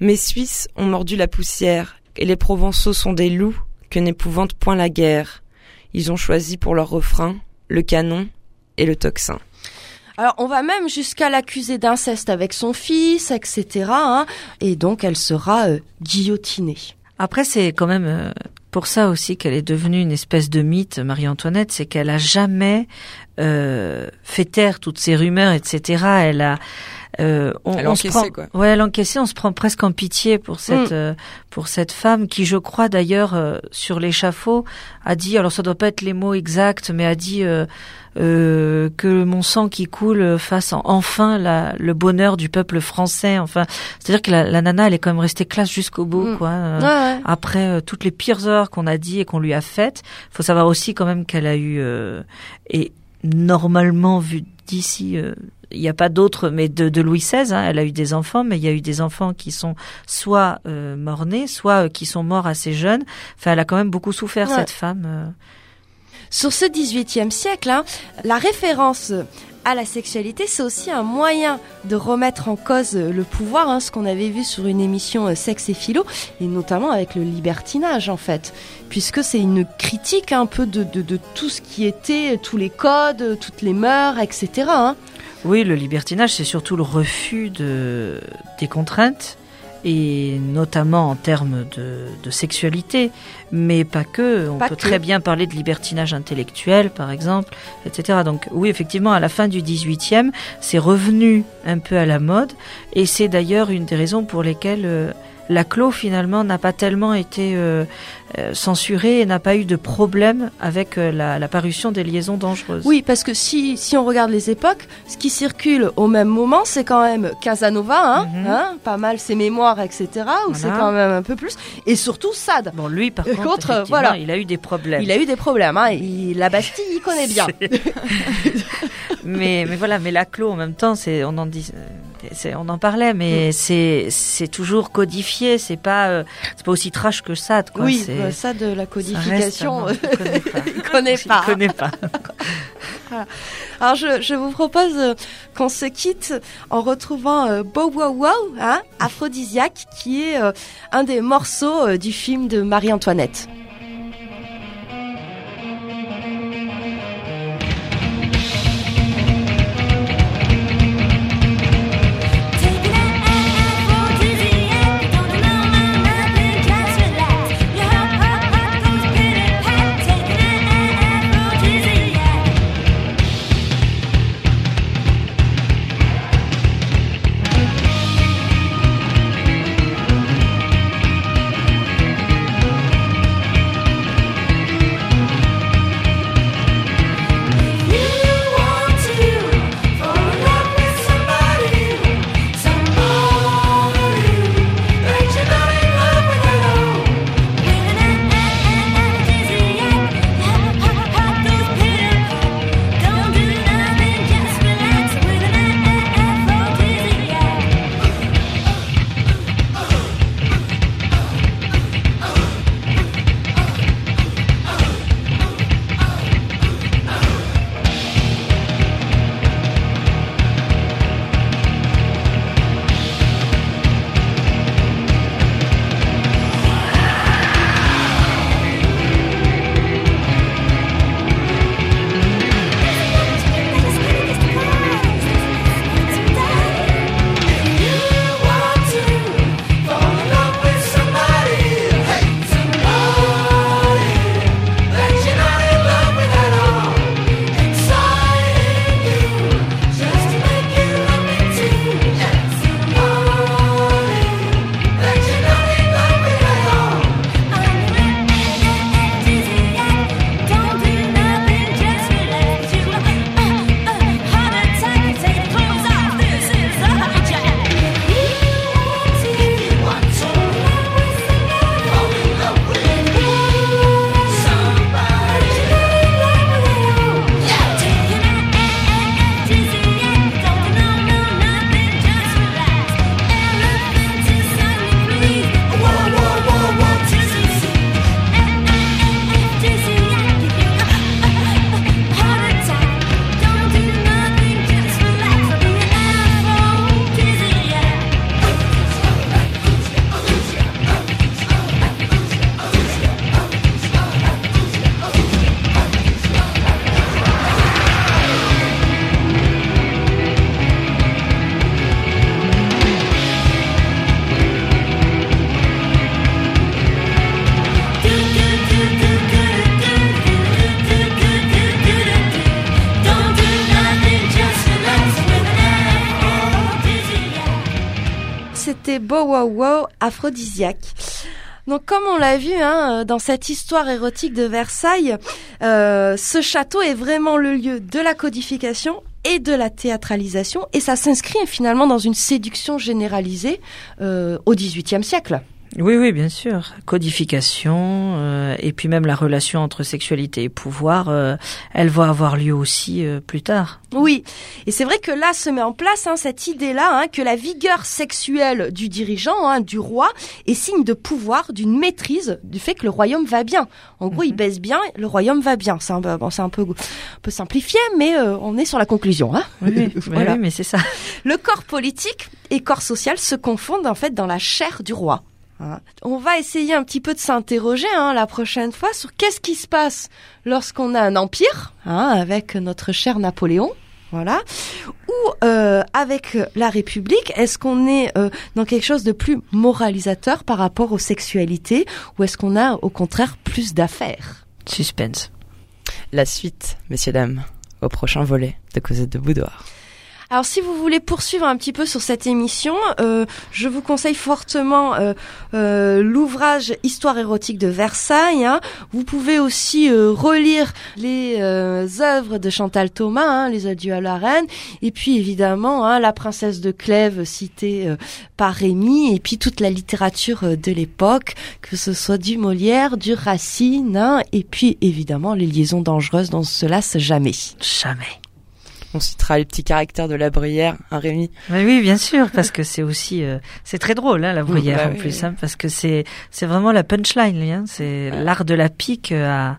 Mes Suisses ont mordu la poussière, et les Provençaux sont des loups que n'épouvante point la guerre. Ils ont choisi pour leur refrain le canon et le tocsin. Alors on va même jusqu'à l'accuser d'inceste avec son fils, etc. Hein, et donc elle sera euh, guillotinée. Après c'est quand même euh, pour ça aussi qu'elle est devenue une espèce de mythe, Marie-Antoinette, c'est qu'elle a jamais euh, fait taire toutes ces rumeurs, etc. Elle a euh, on, se prend, quoi. Ouais. On se prend presque en pitié pour cette Mm. euh, pour cette femme qui, je crois d'ailleurs, euh, sur l'échafaud, a dit. Alors ça doit pas être les mots exacts, mais a dit que mon sang qui coule fasse en- enfin la, le bonheur du peuple français. Enfin, c'est-à-dire que la, la nana, elle est quand même restée classe jusqu'au bout, Mm. quoi. Ouais, ouais. Après toutes les pires heures qu'on a dit et qu'on lui a faites, faut savoir aussi quand même qu'elle a eu et normalement vu d'ici. Il n'y a pas d'autres, mais de, de Louis XVI, hein, elle a eu des enfants, mais il y a eu des enfants qui sont soit euh, morts-nés, soit euh, qui sont morts assez jeunes. Enfin, elle a quand même beaucoup souffert, Ouais. cette femme. euh. Sur ce XVIIIe siècle, hein, la référence à la sexualité, c'est aussi un moyen de remettre en cause le pouvoir, hein, ce qu'on avait vu sur une émission euh, Sexe et Philo, et notamment avec le libertinage en fait, puisque c'est une critique un peu de, de, de tout ce qui était, tous les codes, toutes les mœurs, etc. hein. Oui, le libertinage, c'est surtout le refus de, des contraintes, et notamment en termes de, de sexualité, mais pas que. On Pas peut que. très bien parler de libertinage intellectuel, par exemple, etc. Donc oui, effectivement, à la fin du 18e, c'est revenu un peu à la mode, et c'est d'ailleurs une des raisons pour lesquelles euh, la clos, finalement, n'a pas tellement été euh, euh, censurée et n'a pas eu de problème avec euh, la, la parution des liaisons dangereuses. Oui, parce que si, si on regarde les époques, ce qui circule au même moment, c'est quand même Casanova, hein, hein, pas mal ses mémoires, etc., où c'est Voilà. quand même un peu plus, et surtout Sade. Bon, lui, par contre, voilà. il a eu des problèmes. Il a eu des problèmes, hein, la Bastille, il connaît bien. mais mais voilà, mais la clos en même temps, c'est on en dit, c'est- on en parlait, mais c'est c'est toujours codifié, c'est pas euh, c'est pas aussi trash que ça, quoi. oui, c'est- bah, ça de la reste codification, un- on connaît pas. Il pas. Voilà. Alors je, je vous propose euh, qu'on se quitte en retrouvant euh, Bow Wow Wow, hein, Aphrodisiaque, qui est euh, un des morceaux euh, du film de Marie-Antoinette. Bow Wow Wow aphrodisiaque. Donc comme on l'a vu hein, dans cette histoire érotique de Versailles, euh, ce château est vraiment le lieu de la codification et de la théâtralisation, et ça s'inscrit finalement dans une séduction généralisée euh, au XVIIIe siècle. Oui, oui, bien sûr. Codification euh, et puis même la relation entre sexualité et pouvoir, euh, elle va avoir lieu aussi euh, plus tard. Oui, et c'est vrai que là se met en place hein, cette idée-là hein, que la vigueur sexuelle du dirigeant, hein, du roi, est signe de pouvoir, d'une maîtrise, du fait que le royaume va bien. En gros, il baisse bien, le royaume va bien. C'est un, peu- bon, un peu, un peu simplifié, mais euh, on est sur la conclusion. Hein Oui, oui, Voilà. oui, mais c'est ça. Le corps politique et corps social se confondent en fait dans la chair du roi. On va essayer un petit peu de s'interroger hein, la prochaine fois sur qu'est-ce qui se passe lorsqu'on a un empire, hein, avec notre cher Napoléon. Voilà. Ou euh, avec la République, est-ce qu'on est euh, dans quelque chose de plus moralisateur par rapport aux sexualités ou est-ce qu'on a au contraire plus d'affaires? Suspense. La suite, messieurs, dames, au prochain volet de Cosette de Boudoir. Alors si vous voulez poursuivre un petit peu sur cette émission, euh, je vous conseille fortement euh, euh, l'ouvrage Histoire érotique de Versailles. hein. Vous pouvez aussi euh, relire les œuvres de Chantal Thomas, hein, Les Adieux à la Reine, et puis évidemment hein, La Princesse de Clèves citée par Rémy, et puis toute la littérature de l'époque, que ce soit du Molière, du Racine, hein, et puis évidemment les liaisons dangereuses dont on se lasse jamais. Jamais. On citera les petits caractères de la Bruyère, hein, Rémi Oui, oui, bien sûr, parce que c'est aussi, euh, c'est très drôle, hein, la bruyère bah en oui, plus, oui. hein, parce que c'est, c'est vraiment la punchline, hein, c'est l'art de la pique, euh, à-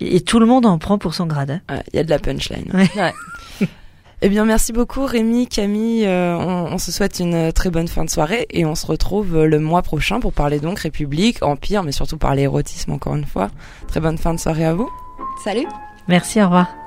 et tout le monde en prend pour son grade. hein. Il y a de la punchline. Ouais. Eh bien, merci beaucoup Rémi, Camille. euh, on, on se souhaite une très bonne fin de soirée et on se retrouve le mois prochain pour parler donc République, Empire, mais surtout parler érotisme encore une fois. Très bonne fin de soirée à vous. Salut Merci, au revoir.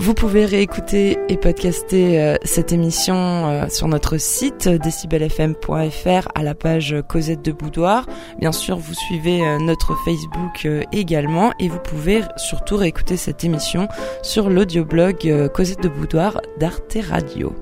Vous pouvez réécouter et podcaster euh, cette émission euh, sur notre site euh, decibelfm.fr à la page Cosette de Boudoir. Bien sûr, vous suivez notre Facebook également et vous pouvez surtout réécouter cette émission sur l'audioblog Cosette de Boudoir d'Arte Radio.